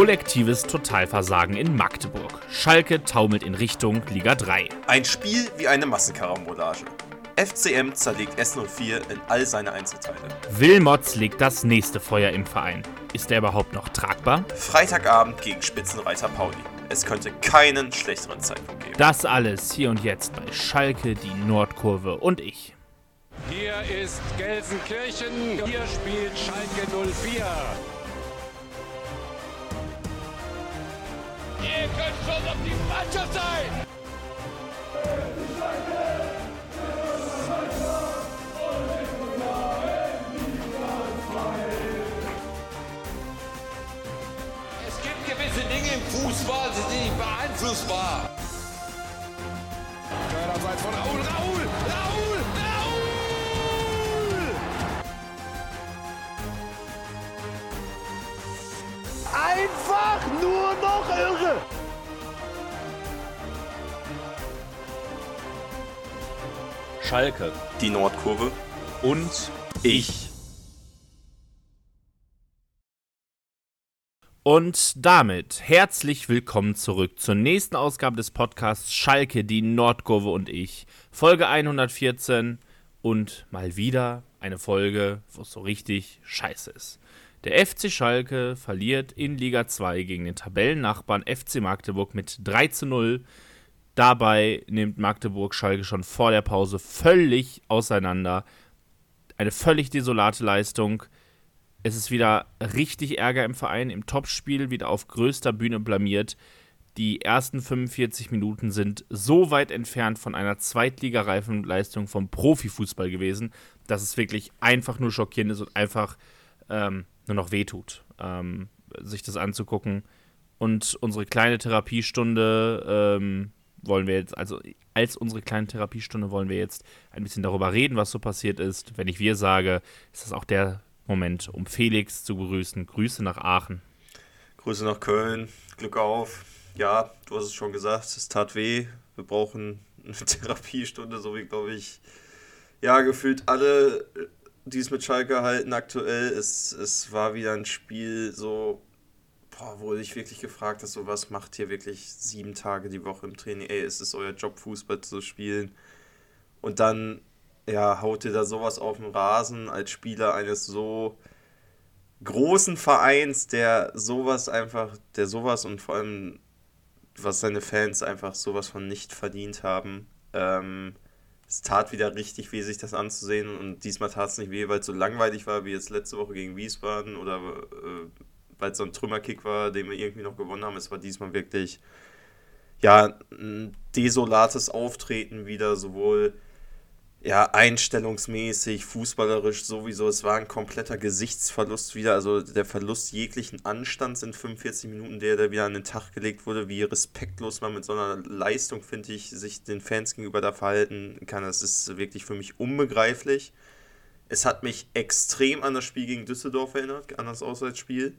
kollektives Totalversagen in Magdeburg. Schalke taumelt in Richtung Liga 3. Ein Spiel wie eine Massenkarambolage. FCM zerlegt S04 in all seine Einzelteile. Wilmots legt das nächste Feuer im Verein. Ist er überhaupt noch tragbar? Freitagabend gegen Spitzenreiter Pauli. Es könnte keinen schlechteren Zeitpunkt geben. Das alles hier und jetzt bei Schalke, die Nordkurve und ich. Hier ist Gelsenkirchen. Hier spielt Schalke 04. Ihr könnt schon auf die Mannschaft sein! Es gibt gewisse Dinge im Fußball, die sind nicht beeinflussbar. Einerseits von Raul, Raul, Raul! Einfach nur noch irre! Schalke Die Nordkurve. und ich. Und damit herzlich willkommen zurück zur nächsten Ausgabe des Podcasts Schalke, die Nordkurve und ich. Folge 114 und mal wieder eine Folge, wo es so richtig scheiße ist. Der FC Schalke verliert in Liga 2 gegen den Tabellennachbarn FC Magdeburg mit 3 zu 0. Dabei nimmt Magdeburg Schalke schon vor der Pause völlig auseinander. Eine völlig desolate Leistung. Es ist wieder richtig Ärger im Verein, im Topspiel wieder auf größter Bühne blamiert. Die ersten 45 Minuten sind so weit entfernt von einer zweitligareifen Leistung vom Profifußball gewesen, dass es wirklich einfach nur schockierend ist und einfach ähm, nur noch wehtut, ähm, sich das anzugucken. Und unsere kleine Therapiestunde ähm, wollen wir jetzt, also als unsere kleine Therapiestunde wollen wir jetzt ein bisschen darüber reden, was so passiert ist. Wenn ich wir sage, ist das auch der Moment, um Felix zu begrüßen. Grüße nach Aachen. Grüße nach Köln. Glück auf. Ja, du hast es schon gesagt, es tat weh. Wir brauchen eine Therapiestunde, so wie, glaube ich, ja, gefühlt alle, die es mit Schalke halten aktuell. Es, es war wieder ein Spiel so, boah, wo ich wirklich gefragt hast, so was macht ihr wirklich sieben Tage die Woche im Training? Ey, ist es euer Job, Fußball zu spielen? Und dann, ja, haut ihr da sowas auf den Rasen als Spieler eines so großen Vereins, der sowas einfach, der sowas und vor allem, was seine Fans einfach sowas von nicht verdient haben. Ähm, es tat wieder richtig weh, sich das anzusehen und diesmal tat es nicht weh, weil es so langweilig war wie jetzt letzte Woche gegen Wiesbaden oder äh, weil es so ein Trümmerkick war, den wir irgendwie noch gewonnen haben. Es war diesmal wirklich, ja, ein desolates Auftreten wieder, sowohl ja, einstellungsmäßig, fußballerisch sowieso. Es war ein kompletter Gesichtsverlust wieder. Also der Verlust jeglichen Anstands in 45 Minuten, der da wieder an den Tag gelegt wurde. Wie respektlos man mit so einer Leistung, finde ich, sich den Fans gegenüber da verhalten kann. Das ist wirklich für mich unbegreiflich. Es hat mich extrem an das Spiel gegen Düsseldorf erinnert, an das Auswärtsspiel.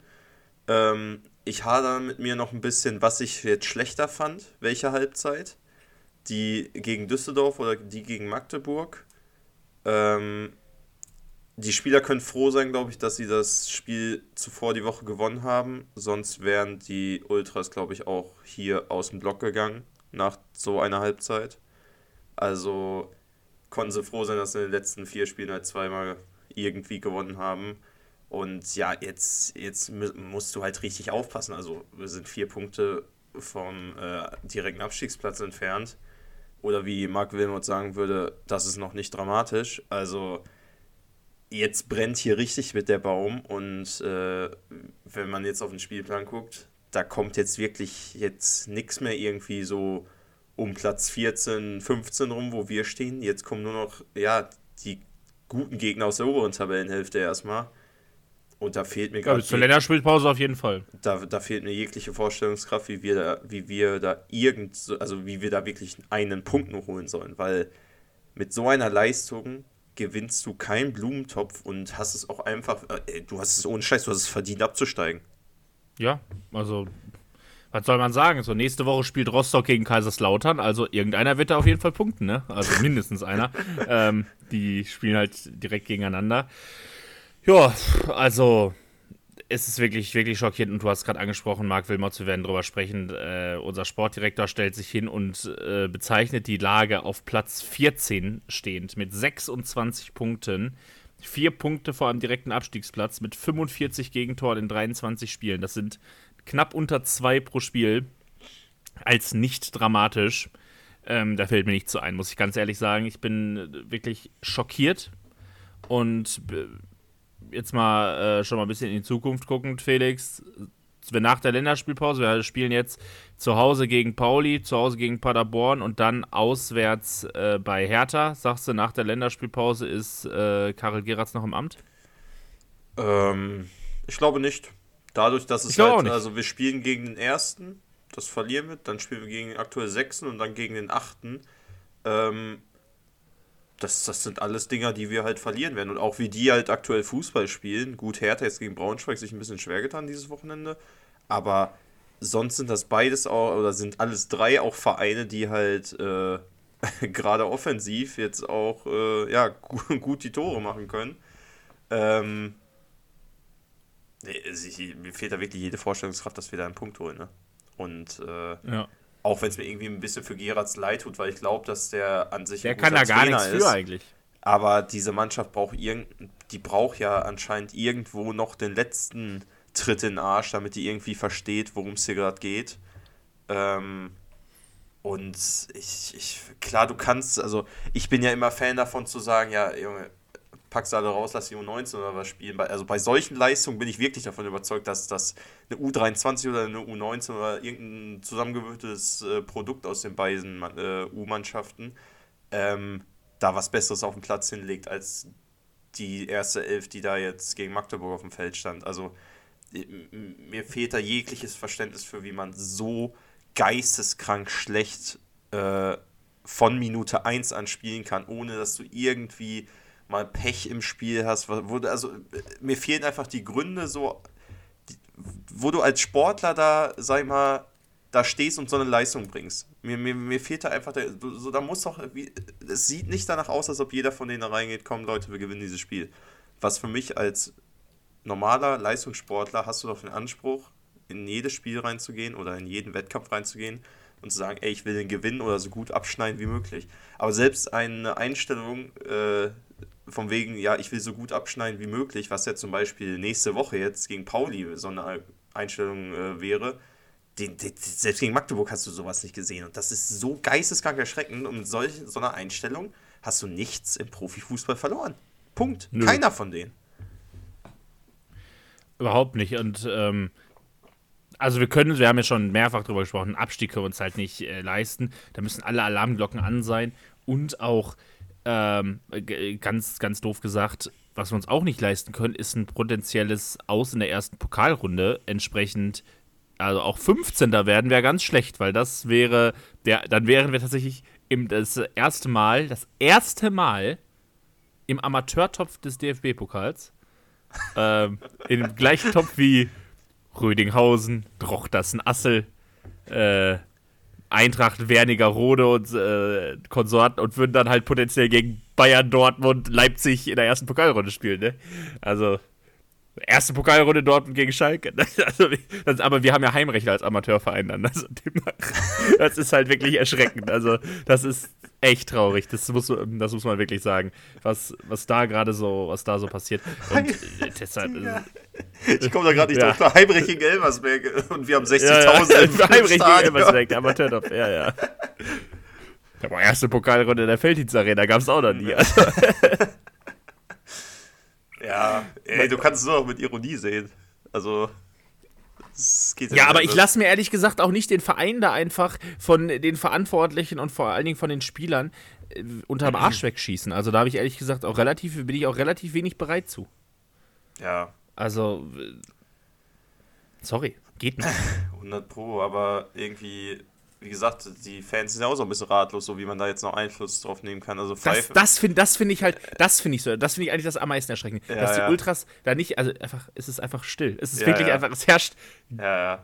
Ähm, ich hader mit mir noch ein bisschen, was ich jetzt schlechter fand, welche Halbzeit die gegen Düsseldorf oder die gegen Magdeburg. Ähm, die Spieler können froh sein, glaube ich, dass sie das Spiel zuvor die Woche gewonnen haben. Sonst wären die Ultras, glaube ich, auch hier aus dem Block gegangen nach so einer Halbzeit. Also konnten sie froh sein, dass sie in den letzten vier Spielen halt zweimal irgendwie gewonnen haben. Und ja, jetzt, jetzt musst du halt richtig aufpassen. Also wir sind vier Punkte vom äh, direkten Abstiegsplatz entfernt oder wie Marc Wilmot sagen würde, das ist noch nicht dramatisch. Also jetzt brennt hier richtig mit der Baum und äh, wenn man jetzt auf den Spielplan guckt, da kommt jetzt wirklich jetzt nichts mehr irgendwie so um Platz 14, 15 rum, wo wir stehen. Jetzt kommen nur noch ja die guten Gegner aus der oberen Tabellenhälfte erstmal. Und da fehlt mir gerade bis zur Länderspielpause auf jeden Fall. da, da fehlt mir jegliche Vorstellungskraft, wie wir da, wie wir da irgend, so- also wie wir da wirklich einen Punkt noch holen sollen, weil mit so einer Leistung gewinnst du keinen Blumentopf und hast es auch einfach, äh, du hast es ohne Scheiß, du hast es verdient abzusteigen. Ja, also, was soll man sagen? So, nächste Woche spielt Rostock gegen Kaiserslautern, also irgendeiner wird da auf jeden Fall punkten, ne? Also mindestens einer. ähm, die spielen halt direkt gegeneinander. Ja, also, es ist wirklich, wirklich schockierend und du hast gerade angesprochen, Marc Wilmots, wir werden drüber sprechen. Äh, unser Sportdirektor stellt sich hin und äh, bezeichnet die Lage auf Platz 14 stehend mit 26 Punkten. Vier Punkte vor einem direkten Abstiegsplatz mit 45 Gegentoren in 23 Spielen. Das sind knapp unter zwei pro Spiel. Als nicht dramatisch. Ähm, da fällt mir nichts so ein, muss ich ganz ehrlich sagen. Ich bin wirklich schockiert und äh, jetzt mal äh, schon mal ein bisschen in die Zukunft guckend, Felix. Wir nach der Länderspielpause, wir spielen jetzt zu Hause gegen Pauli, zu Hause gegen Paderborn und dann auswärts äh, bei Hertha. Sagst du, nach der Länderspielpause ist äh, Karel Geratz noch im Amt? Ähm, ich glaube nicht. Dadurch, dass es halt, also wir spielen gegen den ersten, das verlieren wir, dann spielen wir gegen den aktuell sechsten und dann gegen den achten. Ähm, das, das sind alles Dinger, die wir halt verlieren werden. Und auch wie die halt aktuell Fußball spielen. Gut, Hertha jetzt gegen Braunschweig sich ein bisschen schwer getan dieses Wochenende. Aber sonst sind das beides auch, oder sind alles drei auch Vereine, die halt äh, gerade offensiv jetzt auch äh, ja, gut die Tore machen können. Ähm, mir fehlt da wirklich jede Vorstellungskraft, dass wir da einen Punkt holen. Ne? Und äh, ja. Auch wenn es mir irgendwie ein bisschen für Geratz leid tut, weil ich glaube, dass der an sich. Der kann da gar nichts für eigentlich. Aber diese Mannschaft braucht irgend, die braucht ja anscheinend irgendwo noch den letzten Tritt in den Arsch, damit die irgendwie versteht, worum es hier gerade geht. Ähm, und ich, ich, klar, du kannst, also ich bin ja immer Fan davon zu sagen, ja, Junge, packst alle raus, lass die U19 oder was spielen. Also bei solchen Leistungen bin ich wirklich davon überzeugt, dass das eine U23 oder eine U19 oder irgendein zusammengewürfeltes äh, Produkt aus den beiden äh, U-Mannschaften ähm, da was Besseres auf den Platz hinlegt als die erste Elf, die da jetzt gegen Magdeburg auf dem Feld stand. Also mir fehlt da jegliches Verständnis für, wie man so geisteskrank schlecht äh, von Minute 1 an spielen kann, ohne dass du irgendwie mal Pech im Spiel hast. Wo, also mir fehlen einfach die Gründe so, wo du als Sportler da, sag ich mal, da stehst und so eine Leistung bringst. Mir, mir, mir fehlt da einfach, der, so, da muss doch, es sieht nicht danach aus, als ob jeder von denen da reingeht, komm Leute, wir gewinnen dieses Spiel. Was für mich als normaler Leistungssportler hast du doch den Anspruch, in jedes Spiel reinzugehen oder in jeden Wettkampf reinzugehen und zu sagen, ey, ich will den gewinnen oder so gut abschneiden wie möglich. Aber selbst eine Einstellung, äh, von wegen, ja, ich will so gut abschneiden wie möglich, was ja zum Beispiel nächste Woche jetzt gegen Pauli so eine Einstellung äh, wäre. Den, den, selbst gegen Magdeburg hast du sowas nicht gesehen. Und das ist so geisteskrank erschreckend. Und mit solch, so einer Einstellung hast du nichts im Profifußball verloren. Punkt. Nö. Keiner von denen. Überhaupt nicht. Und ähm, also wir können, wir haben ja schon mehrfach darüber gesprochen, einen Abstieg können wir uns halt nicht äh, leisten. Da müssen alle Alarmglocken an sein. Und auch ähm, ganz, ganz doof gesagt, was wir uns auch nicht leisten können, ist ein potenzielles Aus in der ersten Pokalrunde. Entsprechend, also auch 15. werden wäre ganz schlecht, weil das wäre, der, dann wären wir tatsächlich im, das erste Mal, das erste Mal im Amateurtopf des DFB-Pokals. ähm, in dem gleichen Topf wie Rödinghausen, Drochtersen, Assel, äh, Eintracht, Wernigerode und äh, Konsorten und würden dann halt potenziell gegen Bayern, Dortmund, Leipzig in der ersten Pokalrunde spielen, ne? Also, erste Pokalrunde Dortmund gegen Schalke. Also, das, aber wir haben ja Heimrecht als Amateurverein dann. Also, das ist halt wirklich erschreckend. Also, das ist echt traurig. Das muss, das muss man wirklich sagen. Was, was da gerade so, was da so passiert. Und äh, deshalb. Ich komme da gerade nicht ja. drauf. Heimrecht gegen Elversberg und wir haben 60.000 ja, ja. Heimrecht gegen Elversberg, der Amateurtopf, ja, ja. Aber erste Pokalrunde in der Felddienst Arena gab es auch noch nie. Also. ja, ey, du kannst es nur noch mit Ironie sehen. Also ja, aber ich lasse mir ehrlich gesagt auch nicht den Verein da einfach von den Verantwortlichen und vor allen Dingen von den Spielern äh, unterm Arsch wegschießen. Also da habe ich ehrlich gesagt auch relativ, bin ich auch relativ wenig bereit zu. Ja. Also, sorry, geht nicht. 100 Pro, aber irgendwie wie gesagt, die Fans sind ja auch so ein bisschen ratlos, so wie man da jetzt noch Einfluss drauf nehmen kann. Also das, das finde das find ich halt, das finde ich so, das finde ich eigentlich das am meisten erschreckend. Ja, dass die ja. Ultras da nicht, also einfach, es ist einfach still. Es ist ja, wirklich einfach, es herrscht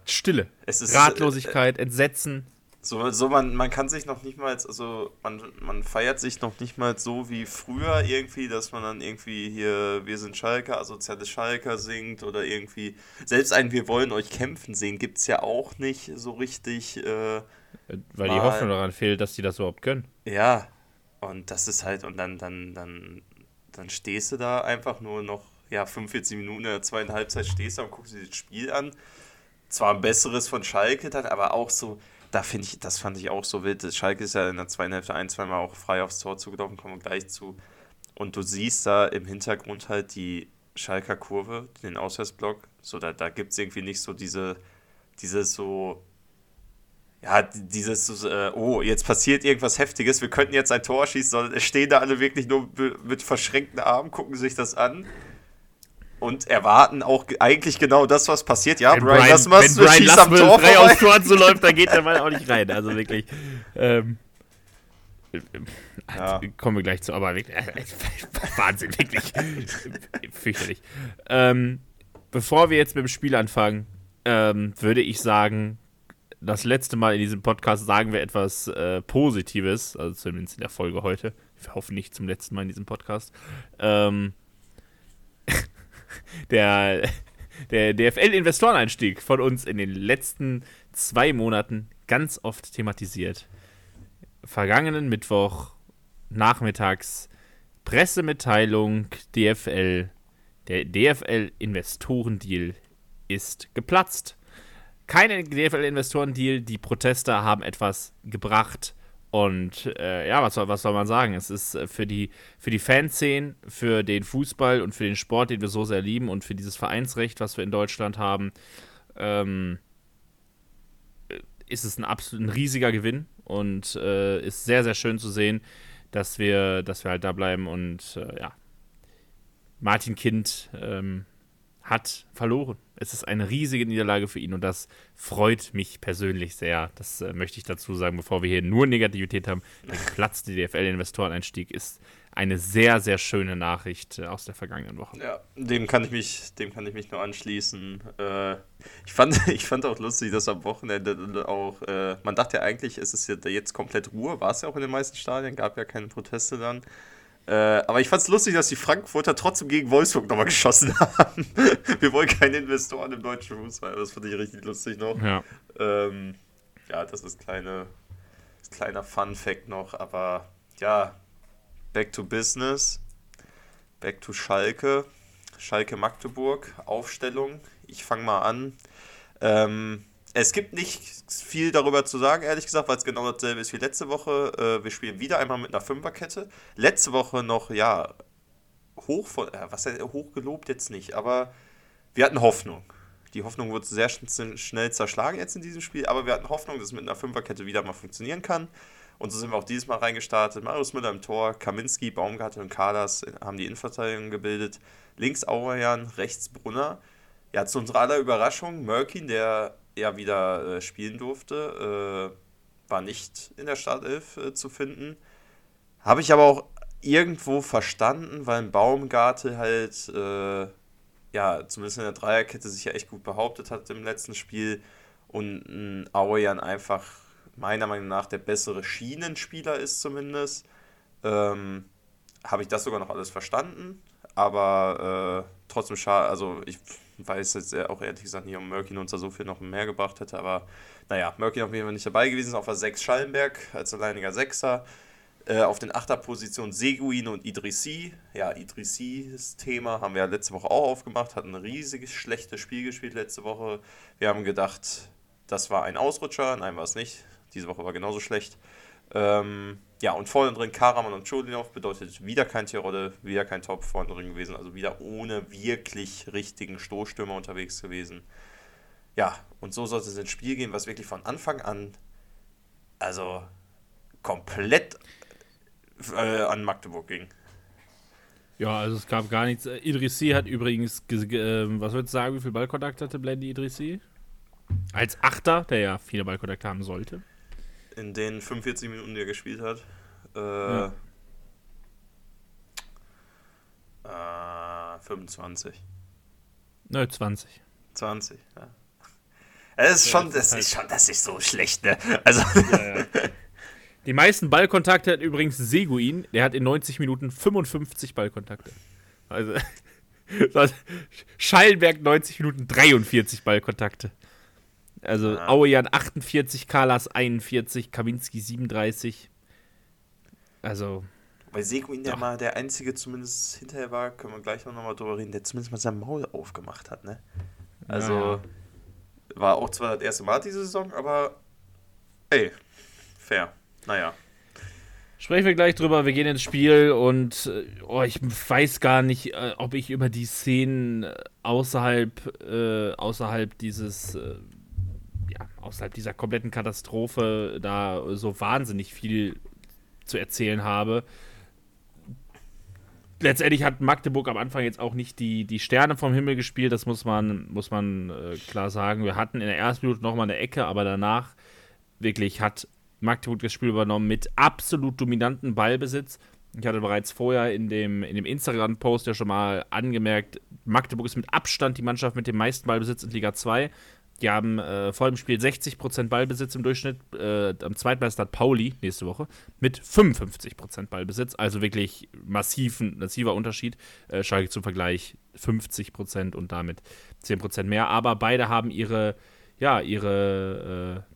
Stille. Es ist, Ratlosigkeit, äh, Entsetzen. So, so man, man kann sich noch nicht mal, also man, man feiert sich noch nicht mal so wie früher irgendwie, dass man dann irgendwie hier Wir sind Schalker, asoziale Schalker singt oder irgendwie, selbst ein Wir wollen euch kämpfen singen gibt es ja auch nicht so richtig. Äh, Weil die Hoffnung daran fehlt, dass die das überhaupt können. Ja, und das ist halt, und dann, dann, dann, dann stehst du da einfach nur noch, ja, 45 Minuten in der zweiten Halbzeit stehst du und guckst dir das Spiel an. Zwar ein besseres von Schalke dann, aber auch so, da finde ich, das fand ich auch so wild. Schalke ist ja in der zweiten Hälfte ein, zweimal auch frei aufs Tor zugelaufen, kommen gleich zu. Und du siehst da im Hintergrund halt die Schalker Kurve, den Auswärtsblock. So, da, da gibt es irgendwie nicht so diese, diese so, ja, dieses, äh, oh, jetzt passiert irgendwas Heftiges, wir könnten jetzt ein Tor schießen, sondern es stehen da alle wirklich nur mit verschränkten Armen, gucken sich das an und erwarten auch eigentlich genau das, was passiert. Ja, wenn Brian, Brian Lassmas schießt am Tor frei aufs Tor so läuft, dann geht der Ball auch nicht rein. Also wirklich. Ähm, ja. Kommen wir gleich zu, aber wirklich, äh, Wahnsinn, wirklich. Fürchterlich. Ähm, bevor wir jetzt mit dem Spiel anfangen, ähm, würde ich sagen, das letzte Mal in diesem Podcast sagen wir etwas äh, Positives, also zumindest in der Folge heute. Wir hoffen nicht zum letzten Mal in diesem Podcast. Ähm, der, der DFL-Investoreneinstieg von uns in den letzten zwei Monaten ganz oft thematisiert. Vergangenen Mittwoch nachmittags Pressemitteilung DFL. Der DFL-Investorendeal ist geplatzt. Kein DFL-Investorendeal, die Proteste haben etwas gebracht. Und äh, ja, was soll, was soll man sagen? Es ist äh, für die, für die Fanszenen, für den Fußball und für den Sport, den wir so sehr lieben und für dieses Vereinsrecht, was wir in Deutschland haben, ähm, ist es ein absolut ein riesiger Gewinn und äh, ist sehr, sehr schön zu sehen, dass wir, dass wir halt da bleiben und äh, ja. Martin Kind ähm, hat verloren. Es ist eine riesige Niederlage für ihn und das freut mich persönlich sehr. Das äh, möchte ich dazu sagen, bevor wir hier nur Negativität haben. Der geplatzte DFL-Investoreneinstieg ist eine sehr, sehr schöne Nachricht äh, aus der vergangenen Woche. Ja, dem kann ich mich, dem kann ich mich nur anschließen. Äh, ich, fand, ich fand auch lustig, dass am Wochenende auch, äh, man dachte ja eigentlich, es ist jetzt komplett Ruhe, war es ja auch in den meisten Stadien, gab ja keine Proteste dann. Äh, aber ich fand es lustig, dass die Frankfurter trotzdem gegen Wolfsburg nochmal geschossen haben. Wir wollen keine Investoren im deutschen Fußball. Das fand ich richtig lustig noch. Ja, ähm, ja das ist kleine, ist kleiner Fun-Fact noch. Aber ja, back to business. Back to Schalke. Schalke Magdeburg. Aufstellung. Ich fange mal an. Ähm, es gibt nicht viel darüber zu sagen, ehrlich gesagt, weil es genau dasselbe ist wie letzte Woche. Äh, wir spielen wieder einmal mit einer Fünferkette. Letzte Woche noch, ja, hoch von, äh, was ja, hoch gelobt jetzt nicht, aber wir hatten Hoffnung. Die Hoffnung wurde sehr schnell zerschlagen jetzt in diesem Spiel, aber wir hatten Hoffnung, dass es mit einer Fünferkette wieder mal funktionieren kann. Und so sind wir auch dieses Mal reingestartet. Marius Müller im Tor, Kaminski, Baumgartel und Kadas haben die Innenverteidigung gebildet. Links Aurelian, rechts Brunner. Ja, zu unserer aller Überraschung, Mörkin, der ja wieder äh, spielen durfte, äh, war nicht in der Startelf äh, zu finden. Habe ich aber auch irgendwo verstanden, weil ein Baumgartel halt, äh, ja, zumindest in der Dreierkette sich ja echt gut behauptet hat im letzten Spiel und ein Auejan einfach meiner Meinung nach der bessere Schienenspieler ist zumindest. Ähm, habe ich das sogar noch alles verstanden, aber äh, trotzdem schade, also ich weiß jetzt auch ehrlich gesagt nicht, ob Murkin uns da so viel noch mehr gebracht hätte, aber naja, Murkin auf jeden Fall nicht dabei gewesen, auf der 6 Schallenberg als alleiniger Sechser. Äh, auf den Achterpositionen Seguin und Idrissi. Ja, Idrissis Thema haben wir ja letzte Woche auch aufgemacht, hat ein riesiges schlechtes Spiel gespielt letzte Woche. Wir haben gedacht, das war ein Ausrutscher, nein, war es nicht. Diese Woche war genauso schlecht. Ähm, ja, und vorne drin Karaman und Chodinov bedeutet wieder kein Tirode, wieder kein Top vorne drin gewesen, also wieder ohne wirklich richtigen Stoßstürmer unterwegs gewesen. Ja, und so sollte es ins Spiel gehen, was wirklich von Anfang an, also komplett äh, an Magdeburg ging. Ja, also es gab gar nichts. Idrissi hat übrigens, äh, was würdest du sagen, wie viel Ballkontakt hatte Blendy Idrissi? Als Achter, der ja viele Ballkontakte haben sollte in den 45 Minuten, die er gespielt hat. Äh, ja. äh, 25. Nö, 20. 20, ja. Das ist schon, das ist schon, das ist so schlecht, ne? Also. Ja, ja. Die meisten Ballkontakte hat übrigens Seguin. Der hat in 90 Minuten 55 Ballkontakte. Also. Schallenberg 90 Minuten 43 Ballkontakte. Also Ja. Auejan 48, Kalas 41, Kaminski 37. Also, Weil Seguin ja mal der einzige zumindest hinterher war, können wir gleich noch mal drüber reden, der zumindest mal sein Maul aufgemacht hat, ne? Also Ja. war auch zwar das erste Mal diese Saison, aber ey, fair. Naja. Sprechen wir gleich drüber, wir gehen ins Spiel und äh, oh, ich weiß gar nicht, äh, ob ich über die Szenen außerhalb, äh, außerhalb dieses, äh, außerhalb dieser kompletten Katastrophe da so wahnsinnig viel zu erzählen habe. Letztendlich hat Magdeburg am Anfang jetzt auch nicht die, die Sterne vom Himmel gespielt, das muss man, muss man äh, klar sagen. Wir hatten in der ersten Minute nochmal eine Ecke, aber danach wirklich hat Magdeburg das Spiel übernommen mit absolut dominanten Ballbesitz. Ich hatte bereits vorher in dem, in dem Instagram-Post ja schon mal angemerkt, Magdeburg ist mit Abstand die Mannschaft mit dem meisten Ballbesitz in Liga 2. Die haben äh, vor dem Spiel 60% Ballbesitz im Durchschnitt. Äh, am zweitbesten hat Pauli nächste Woche mit 55% Ballbesitz. Also wirklich massiv, ein massiver Unterschied. Äh, Schalke zum Vergleich 50% und damit 10% mehr. Aber beide haben ihre, ja, ihre äh,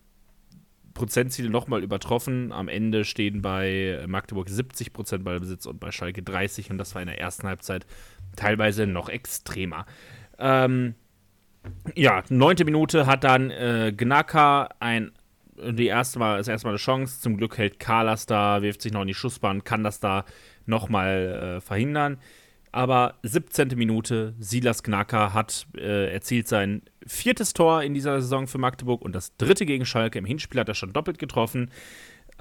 Prozentziele nochmal übertroffen. Am Ende stehen bei Magdeburg 70% Ballbesitz und bei Schalke 30% und das war in der ersten Halbzeit teilweise noch extremer. Ähm, ja, neunte Minute hat dann äh, Gnaka ein die erste Mal, das erste Mal eine Chance. Zum Glück hält Carlas da, wirft sich noch in die Schussbahn, kann das da nochmal äh, verhindern. Aber 17. Minute, Silas Gnaka hat äh, erzielt sein viertes Tor in dieser Saison für Magdeburg und das dritte gegen Schalke. Im Hinspiel hat er schon doppelt getroffen.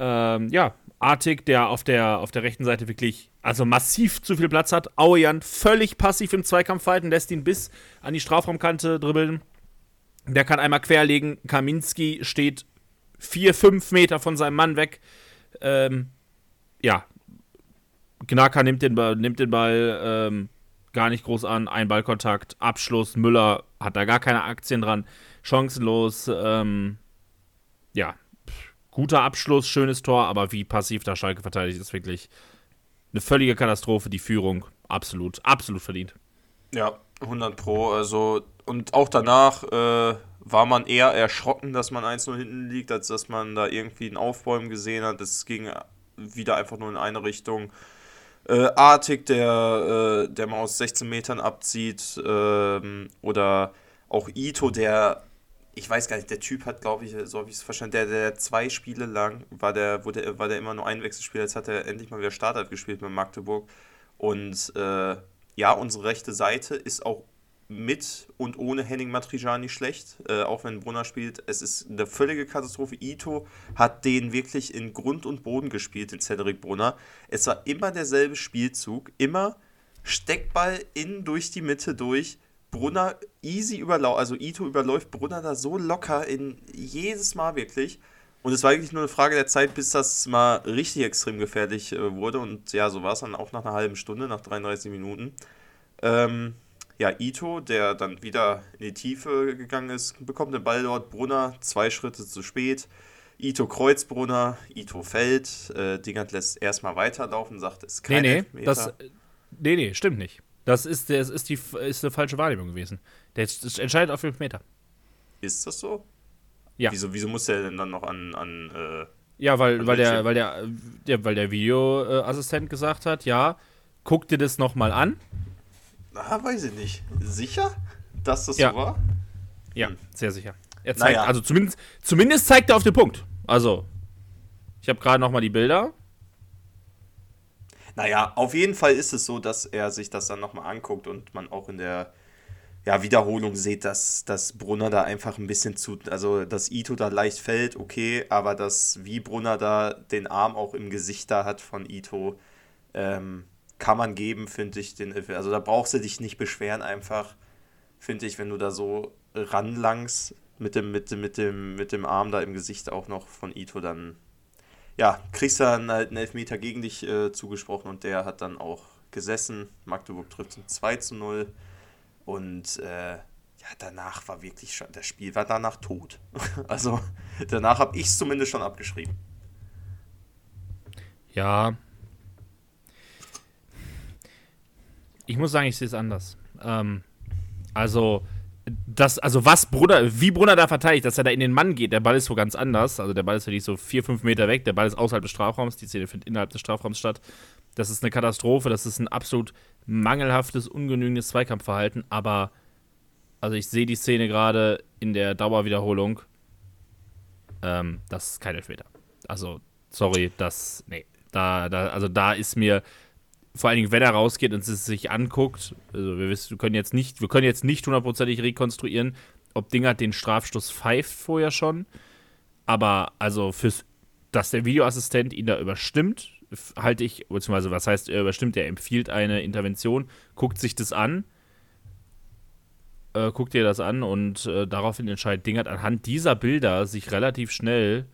Ähm, ja, Artig, der auf der, auf der rechten Seite wirklich also massiv zu viel Platz hat. Auejan völlig passiv im Zweikampf halten, lässt ihn bis an die Strafraumkante dribbeln. Der kann einmal querlegen. Kaminski steht vier, fünf Meter von seinem Mann weg. Ähm, ja, Gnaka nimmt den Ball, nimmt den Ball ähm, gar nicht groß an. Ein Ballkontakt, Abschluss. Müller hat da gar keine Aktien dran. Chancenlos. Ähm, ja, guter Abschluss, schönes Tor, aber wie passiv da Schalke verteidigt, ist wirklich eine völlige Katastrophe. Die Führung absolut, absolut verdient. Ja, 100 Pro. Also, und auch danach äh, war man eher erschrocken, dass man 1-0 hinten liegt, als dass man da irgendwie ein Aufbäumen gesehen hat. Es ging wieder einfach nur in eine Richtung. Äh, Artig, der, äh, der mal aus 16 Metern abzieht. ähm, oder auch Ito, der, ich weiß gar nicht, der Typ hat, glaube ich, so habe ich es verstanden, der, der zwei Spiele lang war der, wurde, war der immer nur Einwechselspieler. Jetzt hat er endlich mal wieder Startelf gespielt mit Magdeburg. Und äh, ja, unsere rechte Seite ist auch mit und ohne Henning Matriciani schlecht, äh, auch wenn Brunner spielt. Es ist eine völlige Katastrophe. Ito hat den wirklich in Grund und Boden gespielt, den Cedric Brunner. Es war immer derselbe Spielzug, immer Steckball innen durch die Mitte durch. Brunner easy überläuft, also Ito überläuft Brunner da so locker in jedes Mal wirklich. Und es war eigentlich nur eine Frage der Zeit, bis das mal richtig extrem gefährlich äh, wurde. Und ja, so war es dann auch nach einer halben Stunde, nach 33 Minuten. Ähm, ja, Ito, der dann wieder in die Tiefe gegangen ist, bekommt den Ball dort. Brunner zwei Schritte zu spät. Ito kreuzt Brunner, Ito fällt. Äh, Dingert lässt erstmal weiterlaufen, sagt, es ist Nee, kein nee, Elfmeter. das, nee, nee, stimmt nicht. Das ist, das ist, die, ist eine falsche Wahrnehmung gewesen. Der entscheidet auf 5 Meter. Ist das so? Ja. Wieso, wieso muss der denn dann noch an, an äh, Ja, weil, An weil, der, weil, der, der, weil der Videoassistent gesagt hat, ja, guck dir das nochmal an. ah, weiß ich nicht. Sicher, dass das Ja. so war? Ja, Hm. sehr sicher. Er zeigt, Naja. also zumindest, zumindest zeigt er auf den Punkt. Also, ich habe gerade nochmal die Bilder. Naja, auf jeden Fall ist es so, dass er sich das dann nochmal anguckt und man auch in der ja, Wiederholung sieht, dass, dass Brunner da einfach ein bisschen zu, also dass Ito da leicht fällt, okay, aber dass wie Brunner da den Arm auch im Gesicht da hat von Ito, ähm, kann man geben, finde ich. Den, also da brauchst du dich nicht beschweren einfach, finde ich, wenn du da so ranlangst mit dem, mit, dem, mit, dem, mit dem Arm da im Gesicht auch noch von Ito, dann ja, kriegst dann halt einen Elfmeter gegen dich äh, zugesprochen und der hat dann auch gesessen. Magdeburg trifft zum 2 zu 0. Und äh, ja, danach war wirklich schon, das Spiel war danach tot. Also danach habe ich es zumindest schon abgeschrieben. Ja. Ich muss sagen, ich sehe es anders. Ähm, also, das, also was Brunner, wie Brunner da verteidigt, dass er da in den Mann geht, der Ball ist so ganz anders. Also der Ball ist wirklich so vier, fünf Meter weg, der Ball ist außerhalb des Strafraums, die Szene findet innerhalb des Strafraums statt. Das ist eine Katastrophe, das ist ein absolut mangelhaftes, ungenügendes Zweikampfverhalten, aber also ich sehe die Szene gerade in der Dauerwiederholung. Ähm, das ist kein Elfmeter. Also, sorry, das. Nee. Da, da, also da ist mir, vor allen Dingen, wenn er rausgeht und es sich anguckt, also wir, wissen, wir können jetzt nicht, wir können jetzt nicht hundertprozentig rekonstruieren, ob Dinger den Strafstoß pfeift vorher schon. Aber also fürs, dass der Videoassistent ihn da überstimmt, halte ich, beziehungsweise was heißt, er überstimmt, er empfiehlt eine Intervention, guckt sich das an, äh, guckt dir das an und äh, daraufhin entscheidet Dingert anhand dieser Bilder sich relativ schnell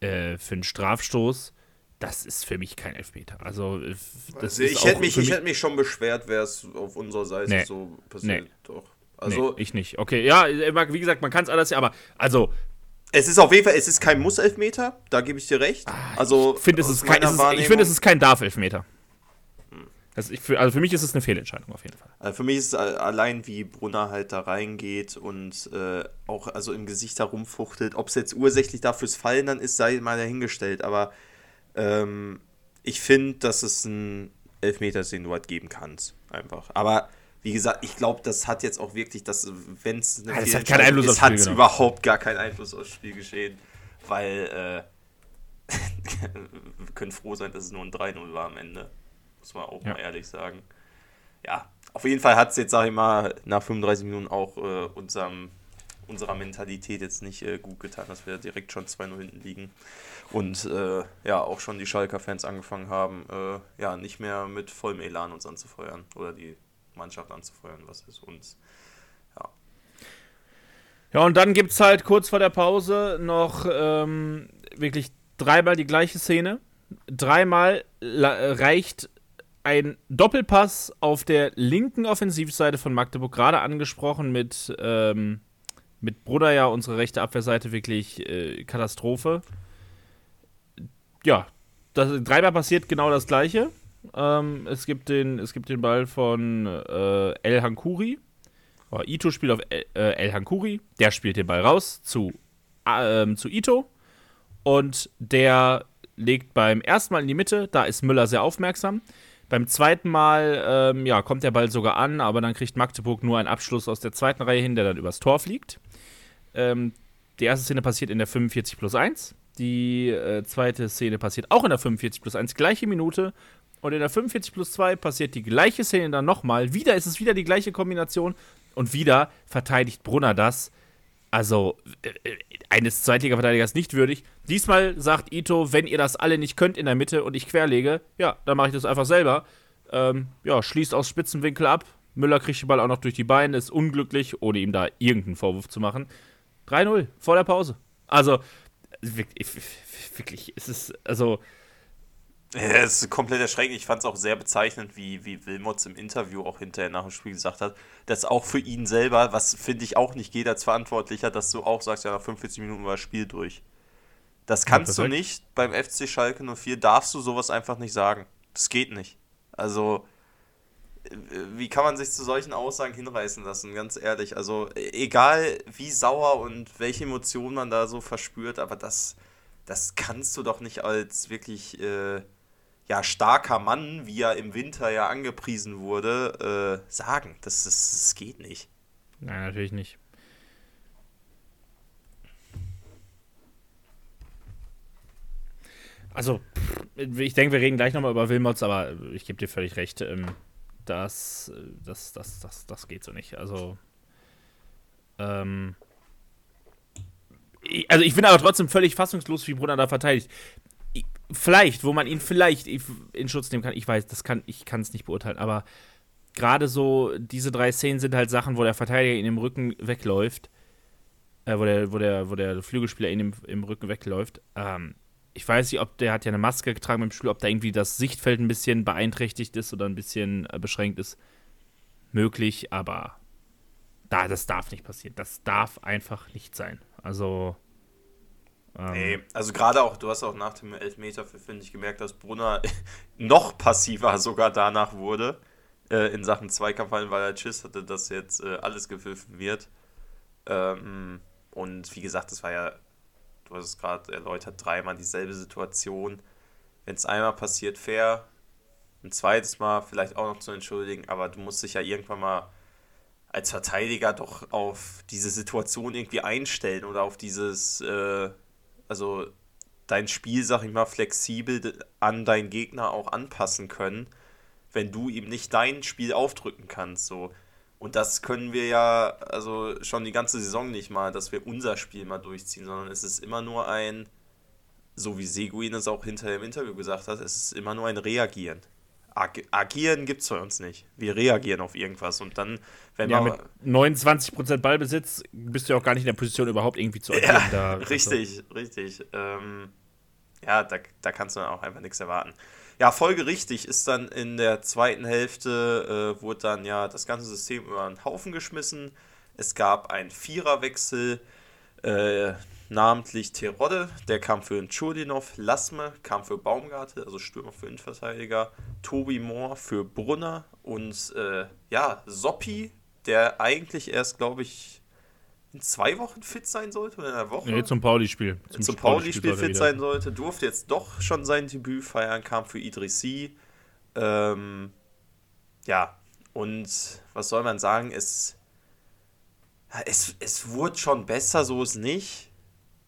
äh, für einen Strafstoß das ist für mich kein Elfmeter. Also, das also ich, hätte mich, ich hätte mich schon beschwert, wäre es auf unserer Seite nee. so passiert. Nee. Doch. Also, nee, ich nicht. Okay, ja, wie gesagt, man kann es alles, aber also. Es ist auf jeden Fall, es ist kein Muss-Elfmeter, da gebe ich dir recht. Ah, also, ich finde, es, ist kein, ich find, es ist kein Darf-Elfmeter. Also, für, also für mich ist es eine Fehlentscheidung auf jeden Fall. Also für mich ist es allein, wie Brunner halt da reingeht und äh, auch also im Gesicht herumfuchtelt. Ob es jetzt ursächlich dafür Fallen dann ist, sei mal dahingestellt. Aber ähm, ich finde, dass es ein Elfmeter den du halt geben kannst. Einfach. Aber wie gesagt, ich glaube, das hat jetzt auch wirklich, wenn es eine ja, hat keinen Einfluss ist, hat es überhaupt gar keinen Einfluss aufs Spielgeschehen. Weil äh, wir können froh sein, dass es nur ein 3-0 war am Ende. Muss man auch ja. mal ehrlich sagen. Ja, auf jeden Fall hat es jetzt, sag ich mal, nach 35 Minuten auch äh, unserem, unserer Mentalität jetzt nicht äh, gut getan, dass wir direkt schon 2-0 hinten liegen. Und äh, ja, auch schon die Schalker-Fans angefangen haben, äh, ja, nicht mehr mit vollem Elan uns anzufeuern oder die Mannschaft anzufeuern, was ist uns, ja. Ja, und dann gibt es halt kurz vor der Pause noch ähm, wirklich dreimal die gleiche Szene. Dreimal reicht ein Doppelpass auf der linken Offensivseite von Magdeburg, gerade angesprochen mit, ähm, mit Bruder ja, unsere rechte Abwehrseite wirklich äh, Katastrophe. Ja, das, dreimal passiert genau das Gleiche. Ähm, es, gibt den, es gibt den Ball von äh, El Hankuri. Oh, Ito spielt auf El, äh, El Hankuri. Der spielt den Ball raus zu, äh, zu Ito. Und der legt beim ersten Mal in die Mitte. Da ist Müller sehr aufmerksam. Beim zweiten Mal ähm, ja, kommt der Ball sogar an, aber dann kriegt Magdeburg nur einen Abschluss aus der zweiten Reihe hin, der dann übers Tor fliegt. Ähm, die erste Szene passiert in der 45 plus 1. Die äh, zweite Szene passiert auch in der 45 plus 1, gleiche Minute. Und in der 45 plus 2 passiert die gleiche Szene dann nochmal. Wieder ist es wieder die gleiche Kombination. Und wieder verteidigt Brunner das. Also, äh, äh eines Zweitliga-Verteidigers nicht würdig. Diesmal sagt Ito, wenn ihr das alle nicht könnt in der Mitte und ich querlege, ja, dann mache ich das einfach selber. Ähm, ja, schließt aus Spitzenwinkel ab. Müller kriegt den Ball auch noch durch die Beine, ist unglücklich, ohne ihm da irgendeinen Vorwurf zu machen. 3-0 vor der Pause. Also, wirklich, wirklich, es ist, also, ja, es ist komplett erschreckend. Ich fand es auch sehr bezeichnend, wie, wie Wilmots im Interview auch hinterher nach dem Spiel gesagt hat, dass auch für ihn selber, was finde ich auch nicht geht als Verantwortlicher, dass du auch sagst, ja, nach 45 Minuten war das Spiel durch. Das kannst ja, du nicht. Beim FC Schalke 04 darfst du sowas einfach nicht sagen. Das geht nicht. Also, wie kann man sich zu solchen Aussagen hinreißen lassen, ganz ehrlich. Also, egal wie sauer und welche Emotionen man da so verspürt, aber das, das kannst du doch nicht als wirklich. Äh, ja, starker Mann, wie er im Winter ja angepriesen wurde, äh, sagen. Das, das, das geht nicht. Nein, natürlich nicht. Also, ich denke, wir reden gleich nochmal über Wilmots, aber ich gebe dir völlig recht. Ähm, das, das, das, das, das geht so nicht. Also, ähm, also ich bin aber trotzdem völlig fassungslos, wie Brunner da verteidigt vielleicht, wo man ihn vielleicht in Schutz nehmen kann. Ich weiß, das kann, ich kann es nicht beurteilen, aber gerade so diese drei Szenen sind halt Sachen, wo der Verteidiger ihn im Rücken wegläuft, äh, wo, der, wo, der, wo der Flügelspieler ihn im, im Rücken wegläuft. Ähm, ich weiß nicht, ob der hat ja eine Maske getragen beim Spiel, ob da irgendwie das Sichtfeld ein bisschen beeinträchtigt ist oder ein bisschen äh, beschränkt ist. Möglich, aber da, das darf nicht passieren. Das darf einfach nicht sein. Also. Ähm, nee, also gerade auch, du hast auch nach dem Elfmeter, finde ich, gemerkt, dass Brunner noch passiver sogar danach wurde äh, in Sachen Zweikampfhallen, weil er Schiss hatte, dass jetzt äh, alles gepfiffen wird. Ähm, und wie gesagt, das war ja, du hast es gerade erläutert, dreimal dieselbe Situation. Wenn es einmal passiert, fair. Ein zweites Mal vielleicht auch noch zu entschuldigen, aber du musst dich ja irgendwann mal als Verteidiger doch auf diese Situation irgendwie einstellen oder auf dieses, äh, also dein Spiel, sag ich mal, flexibel an deinen Gegner auch anpassen können wenn du ihm nicht dein Spiel aufdrücken kannst. So. Und das können wir ja also schon die ganze Saison nicht mal, dass wir unser Spiel mal durchziehen, sondern es ist immer nur ein, so wie Seguin es auch hinterher im Interview gesagt hat, es ist immer nur ein Reagieren. Ag agieren gibt es bei uns nicht. Wir reagieren auf irgendwas und dann, wenn ja, wir. Mit 29% Ballbesitz bist du ja auch gar nicht in der Position, überhaupt irgendwie zu agieren. Ja, da, richtig, also. richtig. Ähm, ja, da, da kannst du dann auch einfach nichts erwarten. Ja, folgerichtig ist dann in der zweiten Hälfte, äh, wurde dann ja das ganze System über den Haufen geschmissen. Es gab einen Viererwechsel, äh, namentlich Terodde, der kam für Churdinov, Lasme kam für Baumgartel, also Stürmer für Innenverteidiger, Tobi Moore für Brunner und äh, ja, Soppi, der eigentlich erst, glaube ich, in zwei Wochen fit sein sollte oder in einer Woche? Nee, zum Pauli-Spiel. Zum, zum Pauli-Spiel Pauli fit sein sollte, durfte jetzt doch schon sein Debüt feiern, kam für Idrissi. Ähm, ja, und was soll man sagen, es, es, es wurde schon besser, so ist nicht.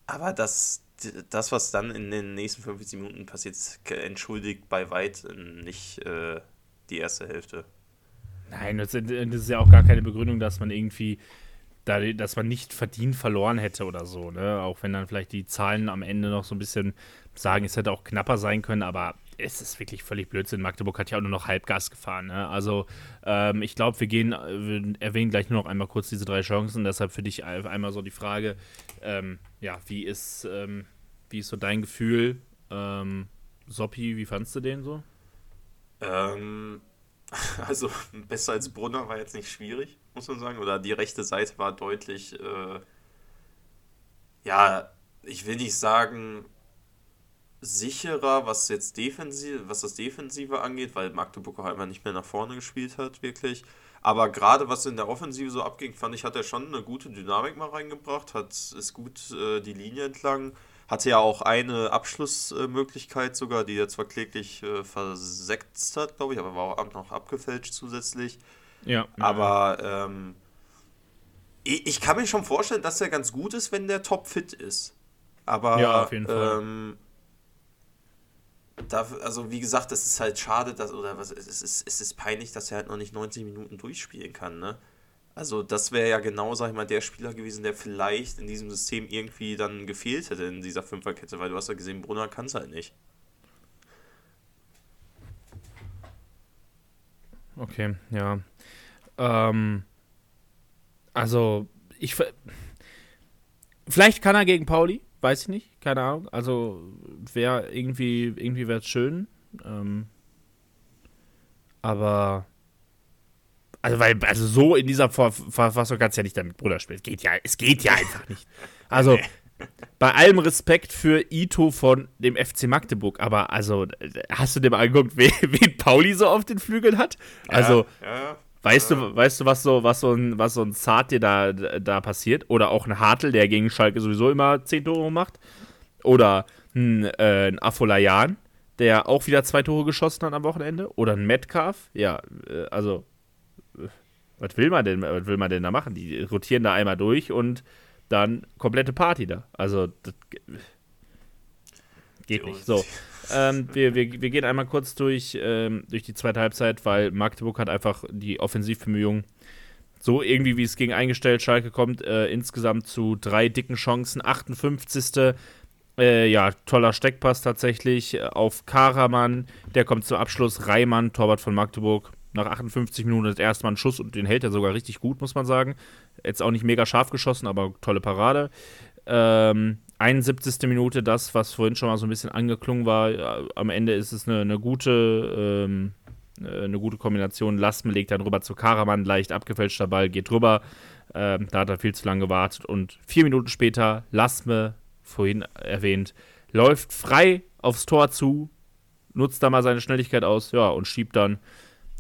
Aber das, das, was dann in den nächsten 50 Minuten passiert, entschuldigt bei weit nicht äh, die erste Hälfte. Nein, das ist ja auch gar keine Begründung, dass man irgendwie da, dass man nicht verdient verloren hätte oder so, ne? Auch wenn dann vielleicht die Zahlen am Ende noch so ein bisschen sagen, es hätte auch knapper sein können, aber es ist wirklich völlig Blödsinn. Magdeburg hat ja auch nur noch Halbgas gefahren. Ne? Also ähm, ich glaube, wir gehen, wir erwähnen gleich nur noch einmal kurz diese drei Chancen. Deshalb für dich einmal so die Frage, ähm, ja, wie ist, ähm, wie ist so dein Gefühl? Ähm, Soppi, wie fandst du den so? Ähm, also besser als Brunner war jetzt nicht schwierig muss man sagen. Oder die rechte Seite war deutlich, äh, ja, ich will nicht sagen sicherer, was jetzt defensiv, was das Defensive angeht, weil Magdeburg auch einmal nicht mehr nach vorne gespielt hat, wirklich. Aber gerade was in der Offensive so abging, fand ich, hat er schon eine gute Dynamik mal reingebracht, hat ist gut äh, die Linie entlang, hatte ja auch eine Abschlussmöglichkeit sogar, die er zwar kläglich äh, versetzt hat, glaube ich, aber war auch noch abgefälscht zusätzlich. Ja. Aber ähm, ich, ich, kann mir schon vorstellen, dass er ganz gut ist, wenn der top fit ist. Aber ja, auf jeden Fall. Ähm, da, also wie gesagt, das ist halt schade, dass, oder was, es ist, es ist peinlich, dass er halt noch nicht 90 Minuten durchspielen kann, ne? Also das wäre ja genau, sag ich mal, der Spieler gewesen, der vielleicht in diesem System irgendwie dann gefehlt hätte in dieser Fünferkette, weil du hast ja gesehen, Brunner kann es halt nicht. Okay, ja. Ähm, also, ich. Vielleicht kann er gegen Pauli, weiß ich nicht, keine Ahnung. Also, wäre irgendwie, irgendwie wäre es schön. Ähm, aber. Also, weil, also so in dieser Verfassung kannst du ja nicht damit Bruder spielen. Es geht ja, es geht ja einfach nicht. Also, bei allem Respekt für Ito von dem FC Magdeburg, aber also, hast du dir mal angeguckt, wen, wen Pauli so auf den Flügeln hat? Also, ja, ja. Weißt du, weißt du, was so, was so ein, was so ein Zart dir da, da passiert? Oder auch ein Hartl, der gegen Schalke sowieso immer 10 Tore macht? Oder ein, äh, ein Afolayan, der auch wieder zwei Tore geschossen hat am Wochenende? Oder ein Metcalf? Ja, äh, also, äh, was will man denn, was will man denn da machen? Die rotieren da einmal durch und dann komplette Party da. Also, das geht nicht. So. Ähm, wir, wir, wir gehen einmal kurz durch, ähm, durch die zweite Halbzeit, weil Magdeburg hat einfach die Offensivbemühungen so irgendwie, wie es gegen eingestellt Schalke kommt, äh, insgesamt zu drei dicken Chancen. 58. Äh, ja, toller Steckpass tatsächlich äh, auf Karaman. Der kommt zum Abschluss. Reimann, Torwart von Magdeburg. Nach 58 Minuten das erste Mal ein Schuss und den hält er sogar richtig gut, muss man sagen. Jetzt auch nicht mega scharf geschossen, aber tolle Parade. Ähm, 71. Minute das, was vorhin schon mal so ein bisschen angeklungen war. Am Ende ist es eine, eine gute, ähm, eine gute Kombination. Lasme legt dann rüber zu Karaman, leicht abgefälschter Ball, geht rüber. Ähm, da hat er viel zu lange gewartet. Und vier Minuten später, Lasme, vorhin erwähnt, läuft frei aufs Tor zu, nutzt da mal seine Schnelligkeit aus, ja, und schiebt dann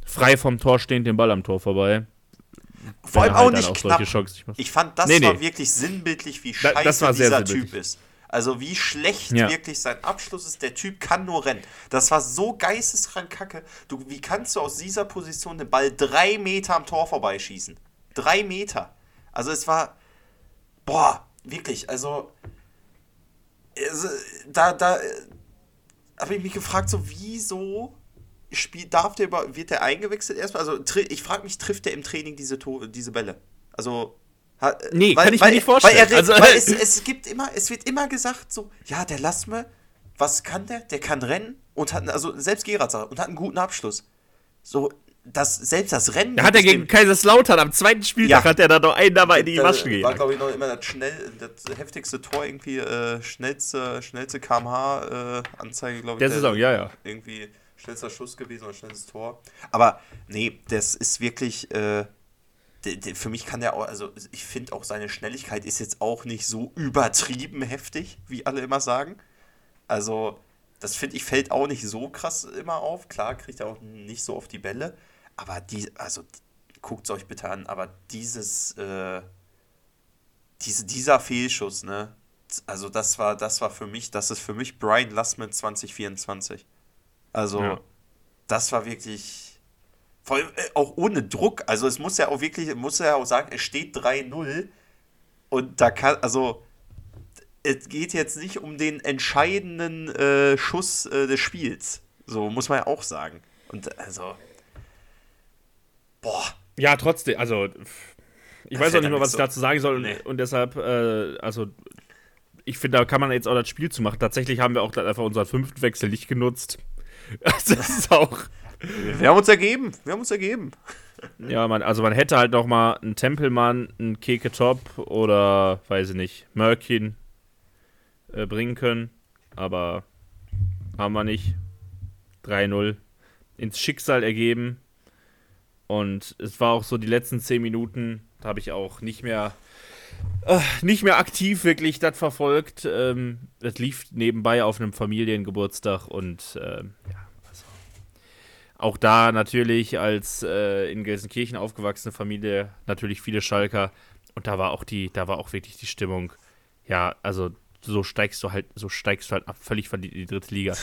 frei vom Tor stehend den Ball am Tor vorbei. Vor allem auch halt nicht auch knapp. Ich fand, das Nee, war nee. wirklich sinnbildlich, wie Da- scheiße war dieser. Typ ist. Also wie schlecht Ja. wirklich sein Abschluss ist. Der Typ kann nur rennen. Das war so geisteskrank kacke. Du, wie kannst du aus dieser Position den Ball drei Meter am Tor vorbeischießen? Drei Meter. Also es war, boah, wirklich, also, also da, da habe ich mich gefragt, so wieso spielt, darf der über, wird der eingewechselt erstmal? Also ich frage mich, trifft der im Training diese, diese Bälle? Also ha- Nee, kann ich mir nicht vorstellen. Weil, er, Also- weil es, es gibt immer, es wird immer gesagt so, ja, der Lassme, was kann der? Der kann rennen und hat, also selbst Gerard sagt, und hat einen guten Abschluss. So, das, selbst das Rennen. Da hat er gegen Kaiserslautern am zweiten Spieltag Ja. hat er da noch einen da mal in die Maschen War, gejagt. glaube ich, noch immer das, schnell, das heftigste Tor, irgendwie, äh, schnellste, schnellste kmh-Anzeige, glaube ich. Der Saison, ja, ja. Irgendwie schnellster Schuss gewesen oder schnellstes Tor. Aber nee, das ist wirklich, äh, für mich kann der auch, also ich finde auch seine Schnelligkeit ist jetzt auch nicht so übertrieben heftig, wie alle immer sagen. Also, das finde ich fällt auch nicht so krass immer auf. Klar kriegt er auch nicht so oft die Bälle. Aber die, also guckt es euch bitte an, aber dieses, äh, diese, dieser Fehlschuss, ne? Also das war, das war für mich, das ist für mich Brian Lassman 2024. Also, Ja. das war wirklich. Vor allem äh, auch ohne Druck. Also es muss ja auch wirklich, muss ja auch sagen, es steht 3-0. Und da kann, also es geht jetzt nicht um den entscheidenden äh, Schuss äh, des Spiels. So muss man ja auch sagen. Und also. Boah. Ja, trotzdem, also ich weiß auch nicht mehr, was nichts ich dazu sagen soll Nee. und, und deshalb, äh, also ich finde, da kann man jetzt auch das Spiel zu machen. Tatsächlich haben wir auch einfach unseren fünften Wechsel nicht genutzt. Also, das ist auch, Wir haben uns ergeben. Wir haben uns ergeben. ja, man, also man hätte halt noch mal einen Tempelmann, einen Keke Top oder, weiß ich nicht, Mörkin äh, bringen können, aber haben wir nicht. 3-0 ins Schicksal ergeben. Und es war auch so die letzten 10 Minuten, da habe ich auch nicht mehr äh, nicht mehr aktiv wirklich das verfolgt. Ähm, das lief nebenbei auf einem Familiengeburtstag und ähm, ja, also auch da natürlich als äh, in Gelsenkirchen aufgewachsene Familie natürlich viele Schalker und da war auch die, da war auch wirklich die Stimmung. Ja, also so steigst du halt, so steigst du halt ab, völlig von die, die dritte Liga.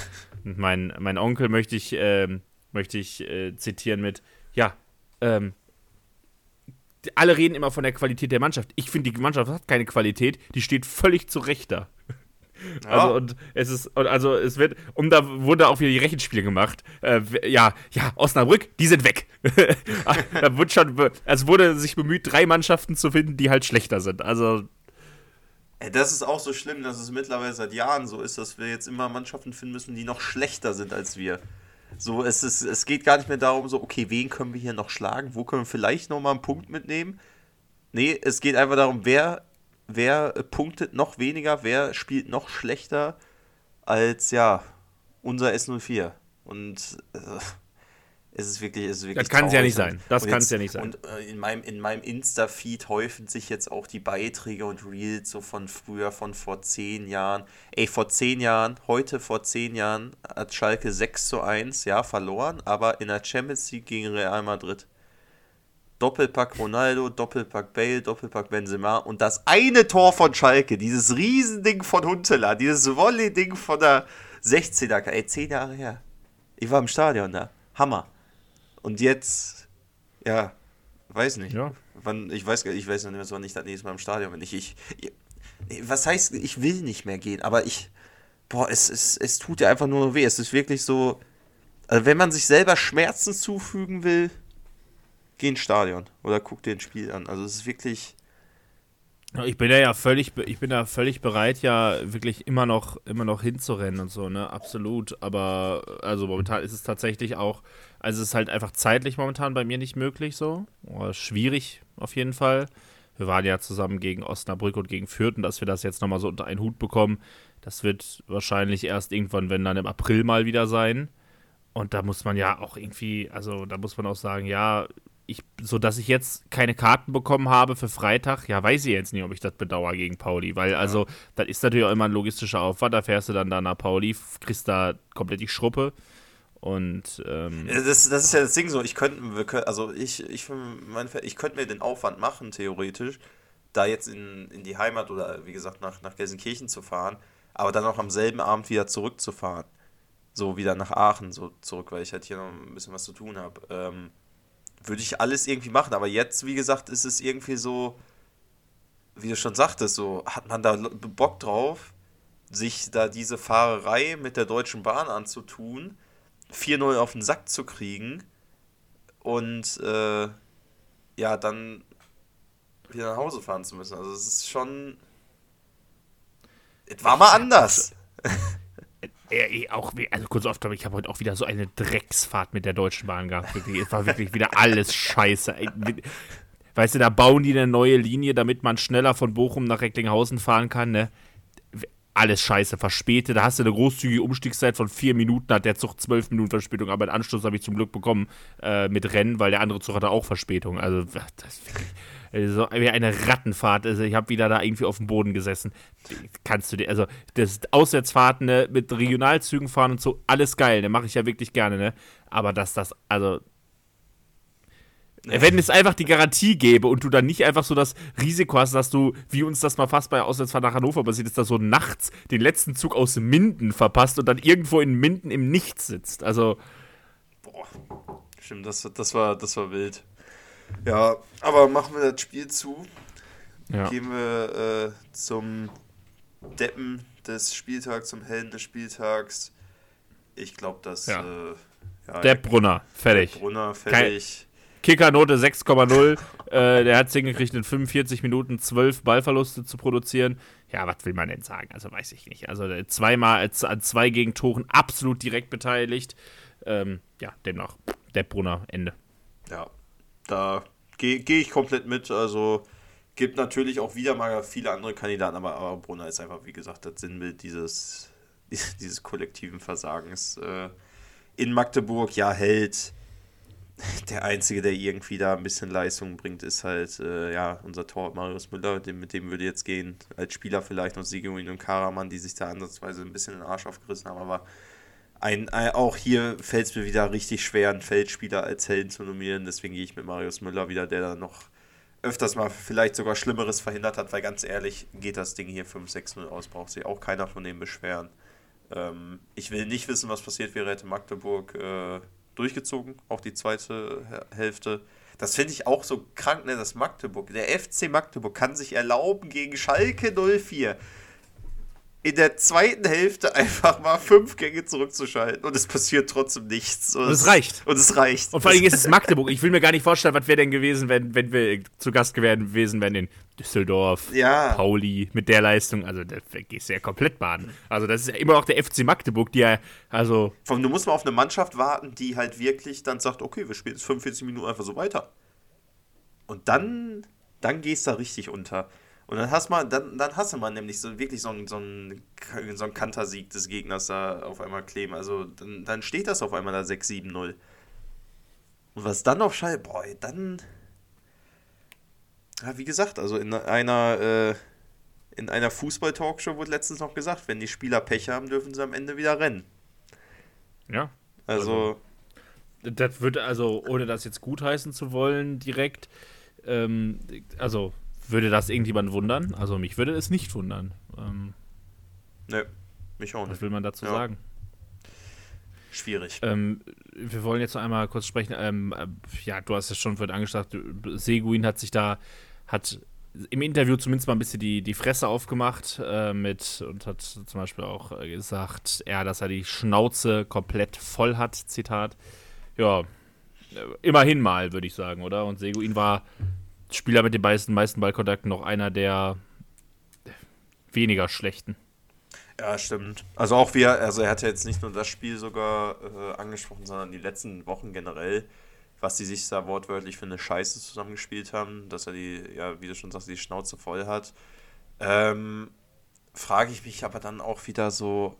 Und mein, mein Onkel möchte ich, ähm, möchte ich äh, zitieren mit, ja, ähm, alle reden immer von der Qualität der Mannschaft. Ich finde, die Mannschaft hat keine Qualität, die steht völlig zurecht da. Also und es ist und also es wird und da wurde auch wieder die Rechenspiele gemacht. Äh, ja, ja, Osnabrück, die sind weg. da wurde schon, es wurde sich bemüht, drei Mannschaften zu finden, die halt schlechter sind. Also das ist auch so schlimm, dass es mittlerweile seit Jahren so ist, dass wir jetzt immer Mannschaften finden müssen, die noch schlechter sind als wir. So, es, ist, es geht gar nicht mehr darum, so, okay, wen können wir hier noch schlagen? Wo können wir vielleicht nochmal einen Punkt mitnehmen? Nee, es geht einfach darum, wer, wer punktet noch weniger, wer spielt noch schlechter als, ja, unser S04. Und äh, es ist wirklich, es ist wirklich Das kann's ja traurig. nicht sein. Das kann's jetzt- ja nicht sein. Und äh, in meinem, in meinem Insta-Feed häufen sich jetzt auch die Beiträge und Reels so von früher, von vor zehn Jahren. Ey, vor zehn Jahren, heute vor zehn Jahren hat Schalke 6 zu 1, ja, verloren, aber in der Champions League gegen Real Madrid. Doppelpack Ronaldo, Doppelpack Bale, Doppelpack Benzema und das eine Tor von Schalke, dieses Riesending von Huntela, dieses Volley-Ding von der 16er, ey, zehn Jahre her. Ich war im Stadion da. Hammer. Und jetzt, ja, weiß nicht. Ja. Wann, ich weiß ich weiß noch nicht, wann ich das nächste Mal im Stadion bin. Ich, ich, ich, was heißt, ich will nicht mehr gehen, aber ich, boah, es, es, es tut ja einfach nur weh. Es ist wirklich so, also wenn man sich selber Schmerzen zufügen will, geh ins Stadion oder guck dir ein Spiel an. Also es ist wirklich, Ich bin ja, ja völlig, ich bin da völlig bereit, ja wirklich immer noch, immer noch hinzurennen und so, ne? Absolut. Aber also momentan ist es tatsächlich auch, also es ist halt einfach zeitlich momentan bei mir nicht möglich so. Oder schwierig auf jeden Fall. Wir waren ja zusammen gegen Osnabrück und gegen Fürth und dass wir das jetzt nochmal so unter einen Hut bekommen, das wird wahrscheinlich erst irgendwann, wenn dann im April mal wieder sein. Und da muss man ja auch irgendwie, also da muss man auch sagen, ja, ich, so dass ich jetzt keine Karten bekommen habe für Freitag, ja, weiß ich jetzt nicht, ob ich das bedauere gegen Pauli, weil also, das ist natürlich auch immer ein logistischer Aufwand, da fährst du dann da nach Pauli, kriegst da komplett die Schruppe und, ähm, Das, das ist ja das Ding so, ich könnte, also ich, ich, mein ich könnte mir den Aufwand machen, theoretisch, da jetzt in, in die Heimat oder wie gesagt nach, nach Gelsenkirchen zu fahren, aber dann auch am selben Abend wieder zurückzufahren. So wieder nach Aachen so zurück, weil ich halt hier noch ein bisschen was zu tun habe. Ähm, würde ich alles irgendwie machen, aber jetzt, wie gesagt, ist es irgendwie so, wie du schon sagtest, so hat man da Bock drauf, sich da diese Fahrerei mit der Deutschen Bahn anzutun, 4-0 auf den Sack zu kriegen und äh, ja, dann wieder nach Hause fahren zu müssen. Also es ist schon. Es war mal anders. Ja, eh, auch, also kurz auf, ich habe heute auch wieder so eine Drecksfahrt mit der Deutschen Bahn gehabt. Wirklich, es war wirklich wieder alles scheiße. Weißt du, da bauen die eine neue Linie, damit man schneller von Bochum nach Recklinghausen fahren kann, ne? Alles scheiße, verspätet. Da hast du eine großzügige Umstiegszeit von vier Minuten, hat der Zug zwölf Minuten Verspätung, aber den Anschluss habe ich zum Glück bekommen äh, mit Rennen, weil der andere Zug hatte auch Verspätung. Also, das ist wirklich äh, so wie eine Rattenfahrt. Also, ich habe wieder da irgendwie auf dem Boden gesessen. Kannst du dir, also, das Auswärtsfahrten ne, mit Regionalzügen fahren und so, alles geil, ne? Mache ich ja wirklich gerne, ne? Aber dass das, also, wenn es einfach die Garantie gäbe und du dann nicht einfach so das Risiko hast, dass du, wie uns das mal fast bei Auswärtsfahrt nach Hannover passiert ist, dass so nachts den letzten Zug aus Minden verpasst und dann irgendwo in Minden im Nichts sitzt. Also, Boah, stimmt, das, das, war, das war wild. Ja, aber machen wir das Spiel zu. ja. Gehen wir äh, zum Deppen des Spieltags, zum Helden des Spieltags. Ich glaube, dass Ja. äh, ja, Depp Brunner, fertig. Brunner fertig. Kickernote 6,0. äh, der hat es hingekriegt, in 45 Minuten 12 Ballverluste zu produzieren. Ja, was will man denn sagen? Also weiß ich nicht. Also äh, zweimal äh, an zwei Gegentoren absolut direkt beteiligt. Ähm, ja, demnach, Depp Brunner, Ende. Ja, da gehe geh ich komplett mit. Also gibt natürlich auch wieder mal viele andere Kandidaten, aber, aber Brunner ist einfach, wie gesagt, das Sinnbild dieses, dieses kollektiven Versagens. Äh, in Magdeburg, ja, Held. Der Einzige, der irgendwie da ein bisschen Leistung bringt, ist halt äh, ja, unser Torwart Marius Müller. Dem, mit dem würde jetzt gehen. Als Spieler vielleicht noch Siguin und Karaman, die sich da ansatzweise ein bisschen den Arsch aufgerissen haben. Aber ein, ein, auch hier fällt es mir wieder richtig schwer, einen Feldspieler als Helden zu nominieren. Deswegen gehe ich mit Marius Müller wieder, der da noch öfters mal vielleicht sogar Schlimmeres verhindert hat, weil ganz ehrlich, geht das Ding hier 5-6-0 aus, braucht sich auch keiner von denen beschweren. Ähm, ich will nicht wissen, was passiert wäre, hätte Magdeburg äh, durchgezogen, auch die zweite Hälfte. Das finde ich auch so krank, ne, dass Magdeburg, der FC Magdeburg kann sich erlauben, gegen Schalke 04 in der zweiten Hälfte einfach mal fünf Gänge zurückzuschalten und es passiert trotzdem nichts. Und, es reicht. Und es reicht. Und vor allem ist es Magdeburg. Ich will mir gar nicht vorstellen, was wäre denn gewesen, wenn, wenn wir zu Gast gewesen wären in Düsseldorf, Ja. Pauli mit der Leistung. Also, da gehst du ja komplett baden. Also, das ist ja immer noch der FC Magdeburg, die ja, also, Vor allem, du musst mal auf eine Mannschaft warten, die halt wirklich dann sagt, okay, wir spielen jetzt 45 Minuten einfach so weiter. Und dann, dann gehst du da richtig unter. Und dann hast man, dann, dann hast du mal nämlich so wirklich so einen, so einen, so einen Kantersieg des Gegners da auf einmal kleben. Also dann, dann steht das auf einmal da 6-7-0. Und was dann auf Schall, boah, dann. Ja, wie gesagt, also in einer, äh, in einer Fußball-Talkshow wurde letztens noch gesagt, wenn die Spieler Pech haben, dürfen sie am Ende wieder rennen. ja. Also, Das würde, also, ohne das jetzt gutheißen zu wollen, direkt, ähm, also, würde das irgendjemand wundern? Also, mich würde es nicht wundern. Ähm, ne, mich auch was nicht. will man dazu Ja. sagen? Schwierig. Ähm, wir wollen jetzt noch einmal kurz sprechen. Ähm, äh, ja, du hast es schon vorhin angesagt. Seguin hat sich da, hat im Interview zumindest mal ein bisschen die, die Fresse aufgemacht äh, mit und hat zum Beispiel auch äh, gesagt, ja, dass er die Schnauze komplett voll hat, Zitat. Ja, äh, immerhin mal, würde ich sagen, oder? Und Seguin war Spieler mit den meisten, meisten Ballkontakten noch einer der weniger schlechten. Ja, stimmt. Also auch wir, also er hat ja jetzt nicht nur das Spiel sogar äh, angesprochen, sondern die letzten Wochen generell, was die sich da wortwörtlich für eine Scheiße zusammengespielt haben, dass er die, ja, wie du schon sagst, die Schnauze voll hat. Ähm, frage ich mich aber dann auch wieder so,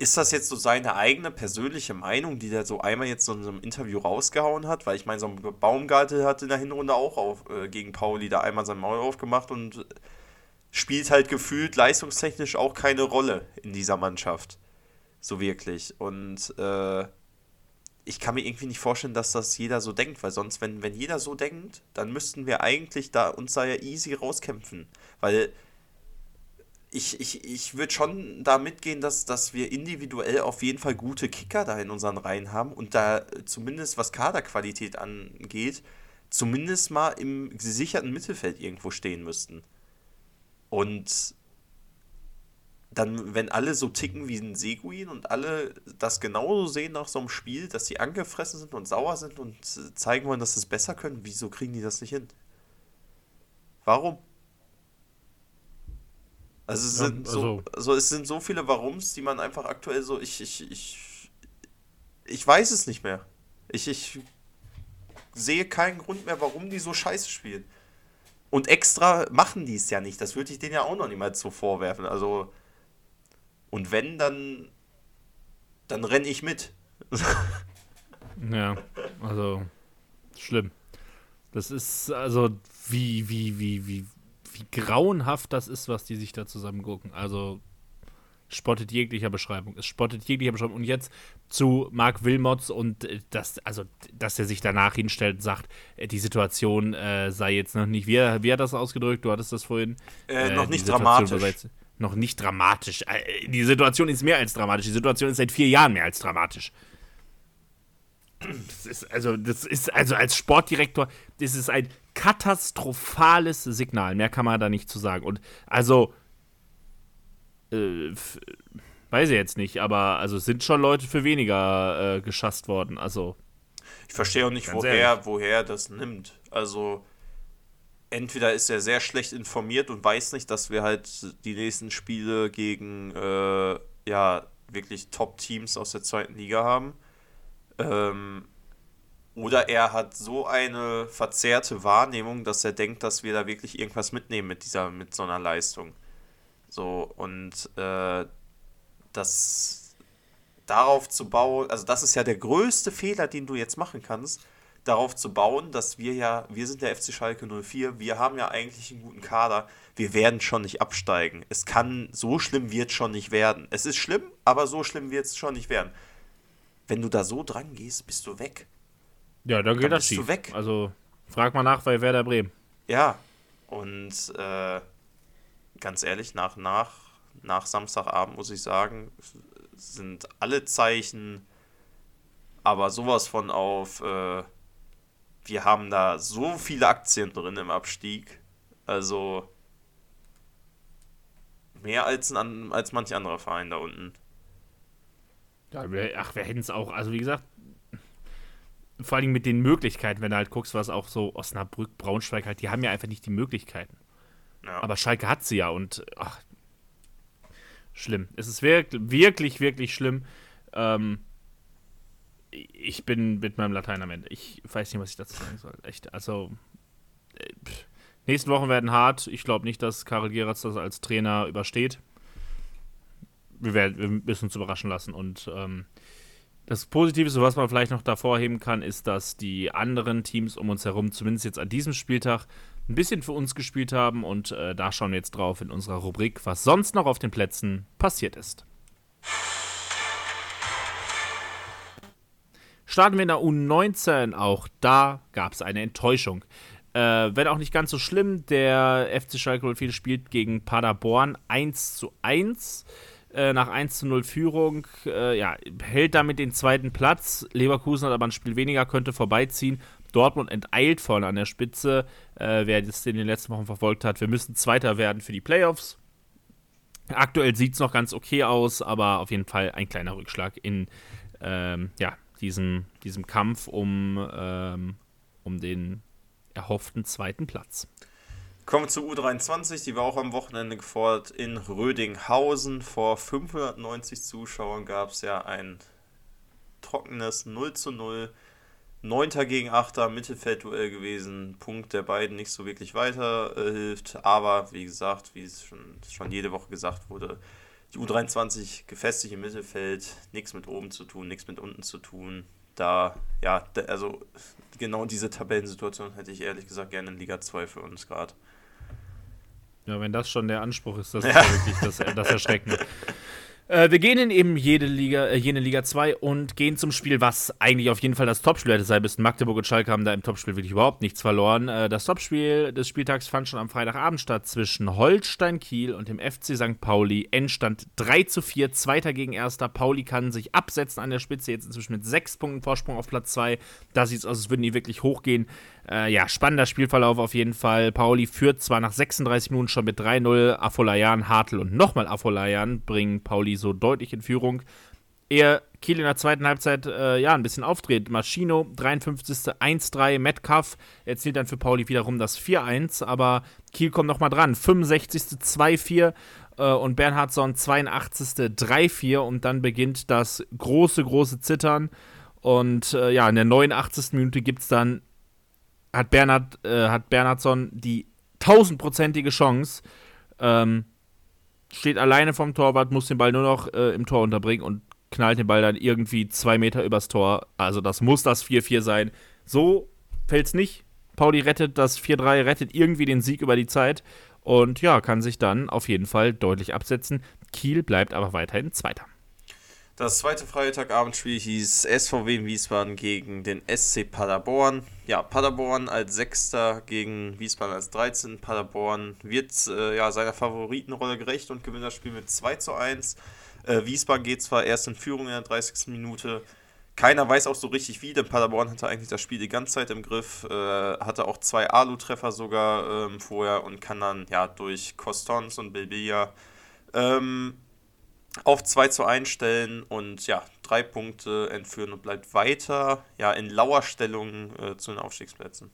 ist das jetzt so seine eigene persönliche Meinung, die der so einmal jetzt so in so einem Interview rausgehauen hat? Weil ich meine, so ein Baumgartel hat in der Hinrunde auch auf, äh, gegen Pauli da einmal sein Maul aufgemacht und spielt halt gefühlt leistungstechnisch auch keine Rolle in dieser Mannschaft. So wirklich. Und äh, ich kann mir irgendwie nicht vorstellen, dass das jeder so denkt, weil sonst, wenn, wenn jeder so denkt, dann müssten wir eigentlich da uns da ja easy rauskämpfen. Weil ich, ich, ich würde schon da mitgehen, dass, dass wir individuell auf jeden Fall gute Kicker da in unseren Reihen haben und da zumindest was Kaderqualität angeht, zumindest mal im gesicherten Mittelfeld irgendwo stehen müssten. Und dann, wenn alle so ticken wie ein Seguin und alle das genauso sehen nach so einem Spiel, dass sie angefressen sind und sauer sind und zeigen wollen, dass sie es besser können, wieso kriegen die das nicht hin? Warum? Also es sind, ja, also so, also es sind so viele Warums, die man einfach aktuell so, ich, ich, ich, ich weiß es nicht mehr. Ich, ich sehe keinen Grund mehr, warum die so scheiße spielen. Und extra machen die es ja nicht. Das würde ich denen ja auch noch niemals so vorwerfen. Also, und wenn, dann, dann renne ich mit. ja, also, schlimm. Das ist, also, wie, wie, wie, wie, wie grauenhaft das ist, was die sich da zusammen gucken. Also spottet jeglicher Beschreibung. Es spottet jeglicher Beschreibung. Und jetzt zu Marc Wilmots und äh, das, also, dass er sich danach hinstellt und sagt, äh, die Situation äh, sei jetzt noch nicht. Wie, wie hat das ausgedrückt? Du hattest das vorhin. Äh, noch nicht dramatisch. Jetzt, noch nicht dramatisch. Die Situation ist mehr als dramatisch. Die Situation ist seit vier Jahren mehr als dramatisch. Das ist also, das ist also als Sportdirektor, das ist ein katastrophales Signal. Mehr kann man da nicht zu sagen. Und also, äh, weiß ich jetzt nicht, aber also sind schon Leute für weniger äh, geschasst worden. Also. Ich verstehe auch nicht, woher, woher das nimmt. Also, entweder ist er sehr schlecht informiert und weiß nicht, dass wir halt die nächsten Spiele gegen äh, ja wirklich Top-Teams aus der zweiten Liga haben. Ähm, oder er hat so eine verzerrte Wahrnehmung, dass er denkt, dass wir da wirklich irgendwas mitnehmen mit dieser, mit so einer Leistung. So, und äh, das darauf zu bauen, also das ist ja der größte Fehler, den du jetzt machen kannst, darauf zu bauen, dass wir ja, wir sind der FC Schalke 04, wir haben ja eigentlich einen guten Kader, wir werden schon nicht absteigen. Es kann, so schlimm wird schon nicht werden. Es ist schlimm, aber so schlimm wird es schon nicht werden wenn du da so dran gehst, bist du weg. Ja, dann geht das schief. Weg. Also frag mal nach bei Werder Bremen. Ja, und äh, ganz ehrlich, nach, nach, nach Samstagabend muss ich sagen, sind alle Zeichen aber sowas von auf, äh, wir haben da so viele Aktien drin im Abstieg. Also mehr als, ein, als manch anderer Verein da unten. Ja, wir, ach, wir hätten es auch, also wie gesagt, vor allem mit den Möglichkeiten, wenn du halt guckst, was auch so Osnabrück, Braunschweig halt, die haben ja einfach nicht die Möglichkeiten. Ja. Aber Schalke hat sie ja und ach, schlimm. Es ist wirklich, wirklich, wirklich schlimm. Ähm, ich bin mit meinem Latein am Ende. Ich weiß nicht, was ich dazu sagen soll. Echt, also äh, nächsten Wochen werden hart. Ich glaube nicht, dass Karel Geratz das als Trainer übersteht wir, werden, wir müssen uns überraschen lassen. Und ähm, das Positive, was man vielleicht noch davor heben kann, ist, dass die anderen Teams um uns herum, zumindest jetzt an diesem Spieltag, ein bisschen für uns gespielt haben. Und äh, da schauen wir jetzt drauf in unserer Rubrik, was sonst noch auf den Plätzen passiert ist. Starten wir in der U19. Auch da gab es eine Enttäuschung. Äh, wenn auch nicht ganz so schlimm, der FC Schalke 04 spielt gegen Paderborn 1 zu 1. Äh, nach 1 zu 0 Führung, äh, ja, hält damit den zweiten Platz. Leverkusen hat aber ein Spiel weniger, könnte vorbeiziehen. Dortmund enteilt vorne an der Spitze. Äh, wer das in den letzten Wochen verfolgt hat, wir müssen Zweiter werden für die Playoffs. Aktuell sieht es noch ganz okay aus, aber auf jeden Fall ein kleiner Rückschlag in ähm, ja, diesem, diesem Kampf um, ähm, um den erhofften zweiten Platz. Kommen wir zu U23, die war auch am Wochenende gefordert in Rödinghausen. Vor 590 Zuschauern gab es ja ein trockenes 0 zu 0. 9. gegen 8. Mittelfeldduell gewesen. Punkt der beiden nicht so wirklich weiterhilft. Äh, aber wie gesagt, wie es schon, schon jede Woche gesagt wurde, die U23 gefestigt im Mittelfeld, nichts mit oben zu tun, nichts mit unten zu tun. Da, ja, also genau diese Tabellensituation hätte ich ehrlich gesagt gerne in Liga 2 für uns gerade. Ja, wenn das schon der Anspruch ist, das ist ja wirklich das, das Erschreckende. Äh, wir gehen in eben jede Liga, äh, jene Liga 2 und gehen zum Spiel, was eigentlich auf jeden Fall das Topspiel hätte sein müssen. Magdeburg und Schalke haben da im Topspiel wirklich überhaupt nichts verloren. Äh, das Topspiel des Spieltags fand schon am Freitagabend statt zwischen Holstein Kiel und dem FC St. Pauli. Endstand 3 zu 4, Zweiter gegen Erster. Pauli kann sich absetzen an der Spitze, jetzt inzwischen mit 6 Punkten Vorsprung auf Platz 2. Da sieht es aus, als würden die wirklich hochgehen. Äh, ja, spannender Spielverlauf auf jeden Fall. Pauli führt zwar nach 36 Minuten schon mit 3-0. Afolayan, Hartl und nochmal Afolayan bringen Pauli so deutlich in Führung. Ehe Kiel in der zweiten Halbzeit äh, ja, ein bisschen aufdreht. Maschino, 53. 1-3. Metcalf erzielt dann für Pauli wiederum das 4-1, aber Kiel kommt nochmal dran. 65. 2-4 äh, und Bernhardsson 82. 3-4 und dann beginnt das große, große Zittern. Und äh, ja, in der 89. Minute gibt es dann hat, Bernhard, äh, hat Bernhardsson die tausendprozentige Chance, ähm, steht alleine vom Torwart, muss den Ball nur noch äh, im Tor unterbringen und knallt den Ball dann irgendwie zwei Meter übers Tor. Also das muss das 4-4 sein. So fällt es nicht. Pauli rettet das 4-3, rettet irgendwie den Sieg über die Zeit und ja, kann sich dann auf jeden Fall deutlich absetzen. Kiel bleibt aber weiterhin Zweiter. Das zweite Freitagabendspiel hieß SVW Wiesbaden gegen den SC Paderborn. Ja, Paderborn als Sechster gegen Wiesbaden als 13. Paderborn wird äh, ja, seiner Favoritenrolle gerecht und gewinnt das Spiel mit 2 zu 1. Äh, Wiesbaden geht zwar erst in Führung in der 30. Minute. Keiner weiß auch so richtig wie, denn Paderborn hatte eigentlich das Spiel die ganze Zeit im Griff, äh, hatte auch zwei Alu-Treffer sogar ähm, vorher und kann dann ja durch Costons und Bilbia ähm, auf 2 zu 1 stellen und ja, drei Punkte entführen und bleibt weiter ja, in lauer Stellung äh, zu den Aufstiegsplätzen.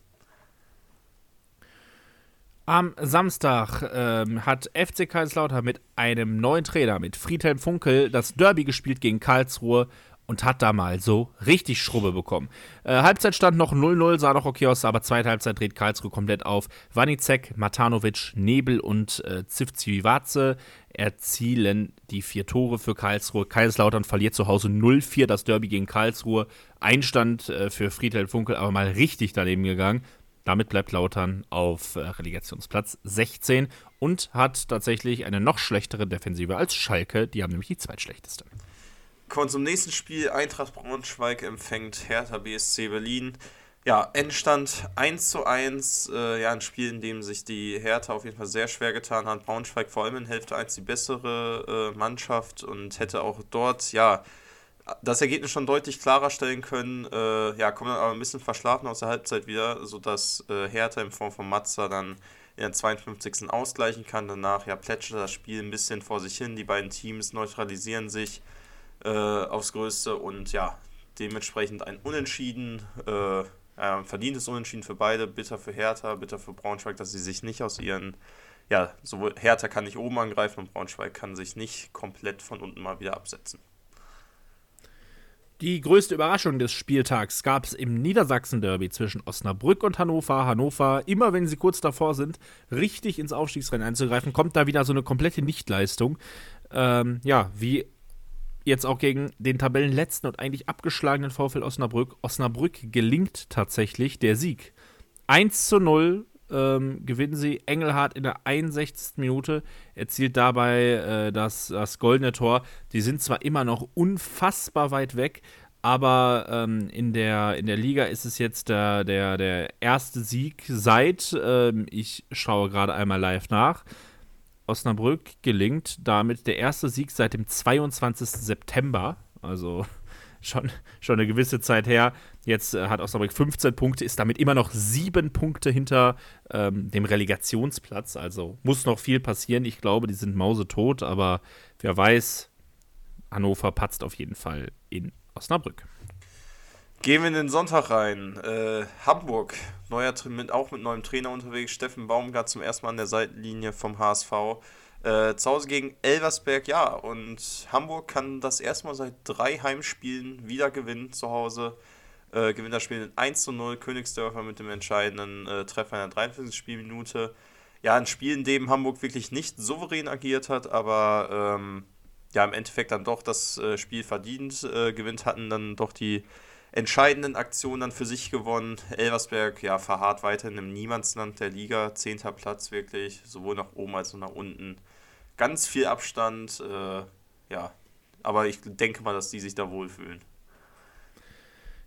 Am Samstag ähm, hat FC Kaiserslautern mit einem neuen Trainer, mit Friedhelm Funkel, das Derby gespielt gegen Karlsruhe und hat da mal so richtig Schrubbe bekommen. Äh, Halbzeitstand noch 0-0, sah noch okay aus, aber zweite Halbzeit dreht Karlsruhe komplett auf. Wanicek, Matanovic, Nebel und äh, Zivcivivace erzielen die vier Tore für Karlsruhe. Kaiserslautern verliert zu Hause 0-4 das Derby gegen Karlsruhe. Einstand äh, für Friedhelm Funkel aber mal richtig daneben gegangen. Damit bleibt Lautern auf äh, Relegationsplatz 16 und hat tatsächlich eine noch schlechtere Defensive als Schalke. Die haben nämlich die zweitschlechteste. Kommen zum nächsten Spiel. Eintracht Braunschweig empfängt Hertha BSC Berlin. Ja, Endstand 1 zu 1. Äh, ja, ein Spiel, in dem sich die Hertha auf jeden Fall sehr schwer getan hat. Braunschweig vor allem in Hälfte 1 die bessere äh, Mannschaft und hätte auch dort, ja, das Ergebnis schon deutlich klarer stellen können. Äh, ja, kommt dann aber ein bisschen verschlafen aus der Halbzeit wieder, sodass äh, Hertha in Form von Matza dann in der 52. ausgleichen kann. Danach ja, plätschert das Spiel ein bisschen vor sich hin. Die beiden Teams neutralisieren sich äh, aufs Größte und ja, dementsprechend ein Unentschieden, äh, äh, verdientes Unentschieden für beide, bitter für Hertha, bitter für Braunschweig, dass sie sich nicht aus ihren, ja, sowohl Hertha kann nicht oben angreifen und Braunschweig kann sich nicht komplett von unten mal wieder absetzen. Die größte Überraschung des Spieltags gab es im Niedersachsen-Derby zwischen Osnabrück und Hannover. Hannover, immer wenn sie kurz davor sind, richtig ins Aufstiegsrennen einzugreifen, kommt da wieder so eine komplette Nichtleistung. Ähm, ja, wie jetzt auch gegen den Tabellenletzten und eigentlich abgeschlagenen VfL Osnabrück. Osnabrück gelingt tatsächlich der Sieg. 1 zu 0 ähm, gewinnen sie. Engelhardt in der 61. Minute erzielt dabei äh, das, das goldene Tor. Die sind zwar immer noch unfassbar weit weg, aber ähm, in, der, in der Liga ist es jetzt der, der, der erste Sieg seit, ähm, ich schaue gerade einmal live nach, Osnabrück gelingt damit der erste Sieg seit dem 22. September. Also schon, schon eine gewisse Zeit her. Jetzt äh, hat Osnabrück 15 Punkte, ist damit immer noch sieben Punkte hinter ähm, dem Relegationsplatz. Also muss noch viel passieren. Ich glaube, die sind mausetot, aber wer weiß, Hannover patzt auf jeden Fall in Osnabrück. Gehen wir in den Sonntag rein. Äh, Hamburg, neuer, mit, auch mit neuem Trainer unterwegs. Steffen Baumgart zum ersten Mal an der Seitenlinie vom HSV. Äh, zu Hause gegen Elversberg, ja. Und Hamburg kann das erste Mal seit drei Heimspielen wieder gewinnen zu Hause. Äh, gewinnt das Spiel 1 zu 0. Königsdörfer mit dem entscheidenden äh, Treffer in der 43. Spielminute. Ja, ein Spiel, in dem Hamburg wirklich nicht souverän agiert hat, aber ähm, ja im Endeffekt dann doch das äh, Spiel verdient äh, gewinnt, hatten dann doch die entscheidenden Aktionen dann für sich gewonnen. Elversberg, ja, verharrt weiterhin im Niemandsland der Liga. Zehnter Platz wirklich, sowohl nach oben als auch nach unten. Ganz viel Abstand, äh, ja. Aber ich denke mal, dass die sich da wohlfühlen.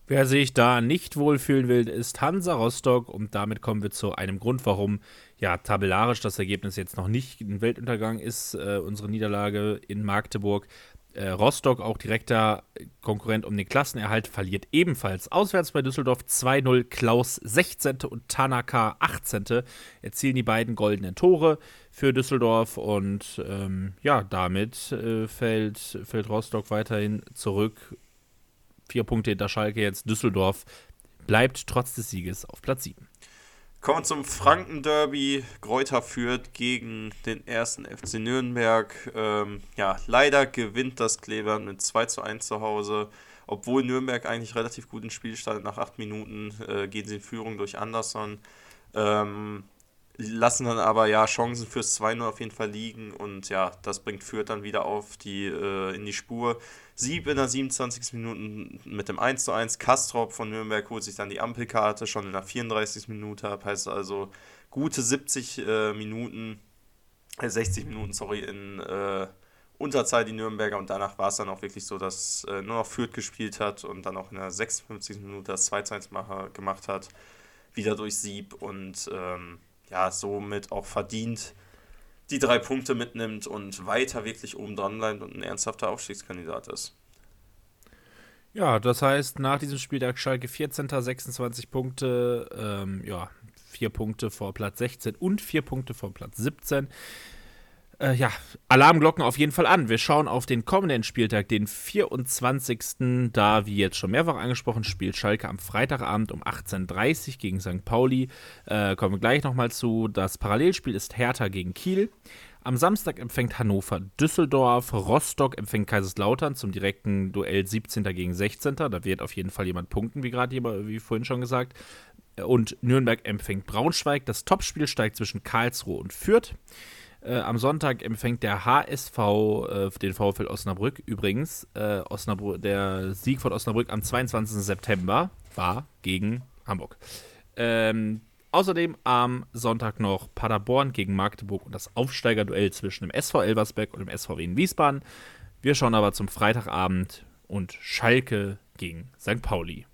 Wer sich da nicht wohlfühlen will, ist Hansa Rostock und damit kommen wir zu einem Grund, warum ja tabellarisch das Ergebnis jetzt noch nicht ein Weltuntergang ist, äh, unsere Niederlage in Magdeburg. Äh, Rostock, auch direkter Konkurrent um den Klassenerhalt, verliert ebenfalls auswärts bei Düsseldorf 2-0. Klaus 16. und Tanaka 18. erzielen die beiden goldenen Tore für Düsseldorf und ähm, ja, damit äh, fällt, fällt Rostock weiterhin zurück. Vier Punkte hinter Schalke jetzt. Düsseldorf bleibt trotz des Sieges auf Platz 7. Kommen wir zum Franken-Derby. Gräuter führt gegen den ersten FC Nürnberg. Ähm, ja, leider gewinnt das Kleber mit 2 zu 1 zu Hause. Obwohl Nürnberg eigentlich relativ guten Spiel startet, nach 8 Minuten äh, gehen sie in Führung durch Anderson. Ähm, lassen dann aber ja Chancen fürs 2-0 auf jeden Fall liegen und ja, das bringt Fürth dann wieder auf die, äh, in die Spur. Sieb in der 27. Minute mit dem 1 zu 1. Kastrop von Nürnberg holt sich dann die Ampelkarte schon in der 34. Minute ab. Heißt also gute 70 äh, Minuten, äh, 60 Minuten, sorry, in äh, Unterzahl die Nürnberger und danach war es dann auch wirklich so, dass äh, nur noch Fürth gespielt hat und dann auch in der 56. Minute das 2 zu 1 gemacht hat. Wieder durch Sieb und ähm, ja, somit auch verdient die drei Punkte mitnimmt und weiter wirklich oben dran bleibt und ein ernsthafter Aufstiegskandidat ist. Ja, das heißt, nach diesem Spieltag Schalke 14. 26 Punkte, ähm, ja, vier Punkte vor Platz 16 und vier Punkte vor Platz 17 äh, ja, Alarmglocken auf jeden Fall an. Wir schauen auf den kommenden Spieltag, den 24. Da, wie jetzt schon mehrfach angesprochen, spielt Schalke am Freitagabend um 18.30 Uhr gegen St. Pauli. Äh, kommen wir gleich nochmal zu. Das Parallelspiel ist Hertha gegen Kiel. Am Samstag empfängt Hannover Düsseldorf, Rostock empfängt Kaiserslautern zum direkten Duell 17. gegen 16. Da wird auf jeden Fall jemand punkten, wie gerade wie vorhin schon gesagt. Und Nürnberg empfängt Braunschweig. Das Topspiel steigt zwischen Karlsruhe und Fürth. Äh, am Sonntag empfängt der HSV äh, den VfL Osnabrück. Übrigens, äh, Osnabrück, der Sieg von Osnabrück am 22. September war gegen Hamburg. Ähm, außerdem am Sonntag noch Paderborn gegen Magdeburg und das Aufsteigerduell zwischen dem SV Elversberg und dem SVW in Wiesbaden. Wir schauen aber zum Freitagabend und Schalke gegen St. Pauli.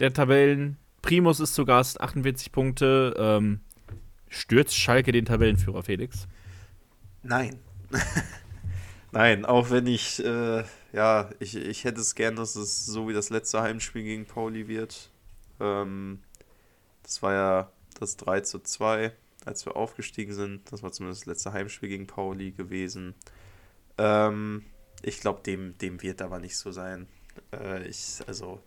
Der Tabellen Primus ist zu Gast, 48 Punkte. Ähm, Stürzt Schalke den Tabellenführer, Felix? Nein. Nein, auch wenn ich, äh, ja, ich, ich hätte es gern, dass es so wie das letzte Heimspiel gegen Pauli wird. Ähm, das war ja das 3 zu 2, als wir aufgestiegen sind. Das war zumindest das letzte Heimspiel gegen Pauli gewesen. Ähm, ich glaube, dem, dem wird aber nicht so sein. Äh, ich, also,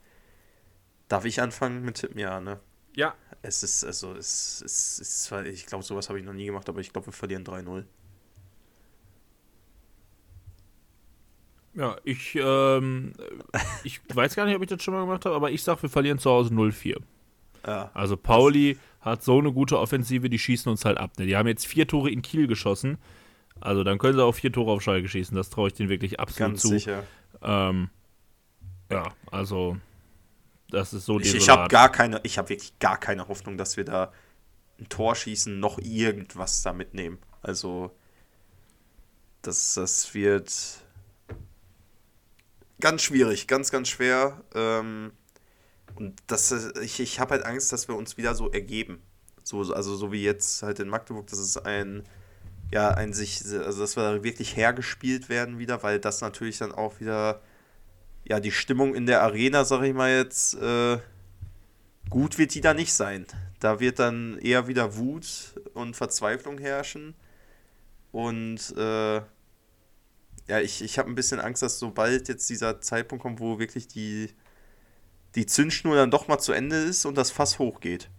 darf ich anfangen mit Tippen? Ja, ne? Ja. Es ist, also, es, es ist zwar, ich glaube, sowas habe ich noch nie gemacht, aber ich glaube, wir verlieren 3-0. Ja, ich, ähm, ich weiß gar nicht, ob ich das schon mal gemacht habe, aber ich sage, wir verlieren zu Hause 0-4. Ja. Also Pauli hat so eine gute Offensive, die schießen uns halt ab. Ne? Die haben jetzt vier Tore in Kiel geschossen. Also dann können sie auch vier Tore auf Schalke schießen. Das traue ich denen wirklich absolut Ganz zu. sicher. Ähm, ja, also das ist so Ich, ich habe gar keine, ich habe wirklich gar keine Hoffnung, dass wir da ein Tor schießen, noch irgendwas da mitnehmen. Also, das, das wird ganz schwierig, ganz, ganz schwer. Ähm, und das, ich, ich habe halt Angst, dass wir uns wieder so ergeben. So, also so wie jetzt halt in Magdeburg, dass es ein, ja, ein sich, also dass wir wirklich hergespielt werden wieder, weil das natürlich dann auch wieder ja, die Stimmung in der Arena, sag ich mal jetzt, äh, gut wird die da nicht sein. Da wird dann eher wieder Wut und Verzweiflung herrschen. Und äh, ja, ich, ich habe ein bisschen Angst, dass sobald jetzt dieser Zeitpunkt kommt, wo wirklich die, die Zündschnur dann doch mal zu Ende ist und das Fass hochgeht.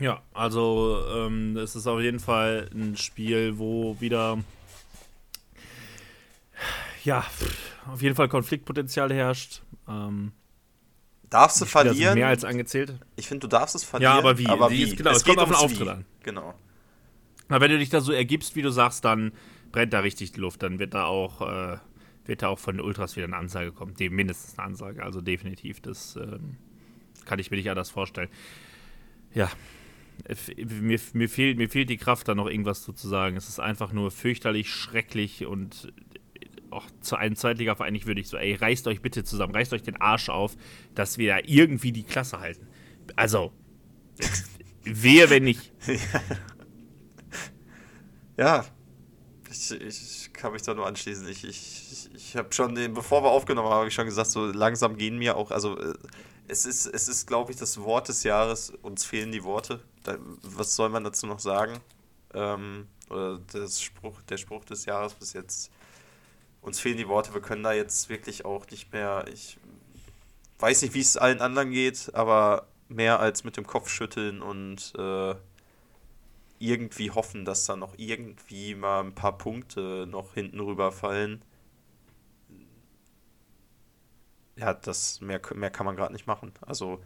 Ja, also ähm, es ist auf jeden Fall ein Spiel, wo wieder ja, auf jeden Fall Konfliktpotenzial herrscht. Ähm, darfst du verlieren? Mehr als angezählt. Ich finde, du darfst es verlieren. Ja, aber wie? Aber wie? wie? Genau, es, es kommt auf den Auftritt an. Genau. Na, wenn du dich da so ergibst, wie du sagst, dann brennt da richtig die Luft, dann wird da auch, äh, wird da auch von den Ultras wieder eine Ansage kommen. Dem mindestens eine Ansage, also definitiv. Das ähm, kann ich mir nicht anders vorstellen. Ja, mir, mir, fehlt, mir fehlt die Kraft, da noch irgendwas zu sagen. Es ist einfach nur fürchterlich, schrecklich und auch zu einem Zweitligaverein ich würde ich so, ey, reißt euch bitte zusammen, reißt euch den Arsch auf, dass wir da irgendwie die Klasse halten. Also, wehe, wenn nicht. ja, ich, ich kann mich da nur anschließen. Ich, ich, ich habe schon, bevor wir aufgenommen haben, habe ich schon gesagt, so langsam gehen mir auch, also äh, es ist, es ist, glaube ich, das Wort des Jahres. Uns fehlen die Worte. Da, was soll man dazu noch sagen? Ähm, oder das Spruch, der Spruch des Jahres bis jetzt. Uns fehlen die Worte. Wir können da jetzt wirklich auch nicht mehr. Ich weiß nicht, wie es allen anderen geht, aber mehr als mit dem Kopf schütteln und äh, irgendwie hoffen, dass da noch irgendwie mal ein paar Punkte noch hinten rüberfallen ja, das mehr, mehr kann man gerade nicht machen. Also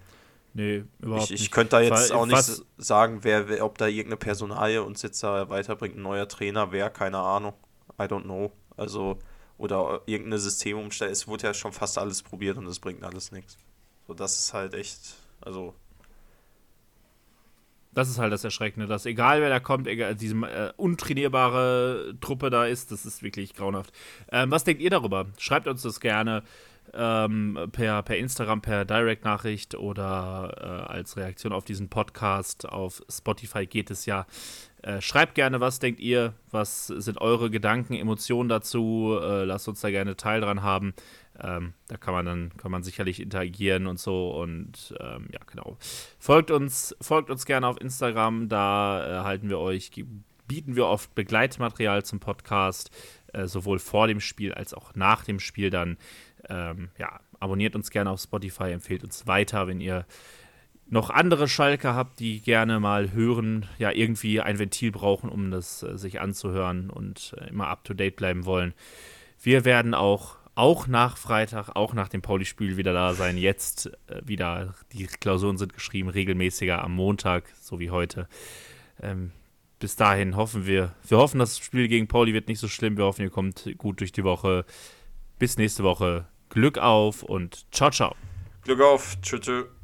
nee, überhaupt ich, ich nicht. könnte da jetzt auch nicht sagen, wer, wer, ob da irgendeine Personalie uns jetzt da weiterbringt, ein neuer Trainer, wer, keine Ahnung. I don't know. Also, oder irgendeine Systemumstellung. Es wurde ja schon fast alles probiert und es bringt alles nichts. So, das ist halt echt, also. Das ist halt das Erschreckende, dass egal wer da kommt, egal, diese äh, untrainierbare Truppe da ist, das ist wirklich grauenhaft. Ähm, was denkt ihr darüber? Schreibt uns das gerne ähm, per, per Instagram, per Direct-Nachricht oder äh, als Reaktion auf diesen Podcast. Auf Spotify geht es ja. Äh, schreibt gerne, was denkt ihr? Was sind eure Gedanken, Emotionen dazu? Äh, lasst uns da gerne Teil dran haben. Ähm, da kann man dann kann man sicherlich interagieren und so und ähm, ja genau. Folgt uns folgt uns gerne auf Instagram. Da erhalten wir euch bieten wir oft Begleitmaterial zum Podcast, äh, sowohl vor dem Spiel als auch nach dem Spiel dann ähm, ja, abonniert uns gerne auf Spotify, empfehlt uns weiter, wenn ihr noch andere Schalke habt, die gerne mal hören, ja, irgendwie ein Ventil brauchen, um das äh, sich anzuhören und äh, immer up to date bleiben wollen. Wir werden auch, auch nach Freitag, auch nach dem Pauli-Spiel wieder da sein. Jetzt äh, wieder, die Klausuren sind geschrieben, regelmäßiger am Montag, so wie heute. Ähm, bis dahin hoffen wir, wir hoffen, das Spiel gegen Pauli wird nicht so schlimm. Wir hoffen, ihr kommt gut durch die Woche. Bis nächste Woche. Glück auf und ciao, ciao. Glück auf. Tschüss. tschüss.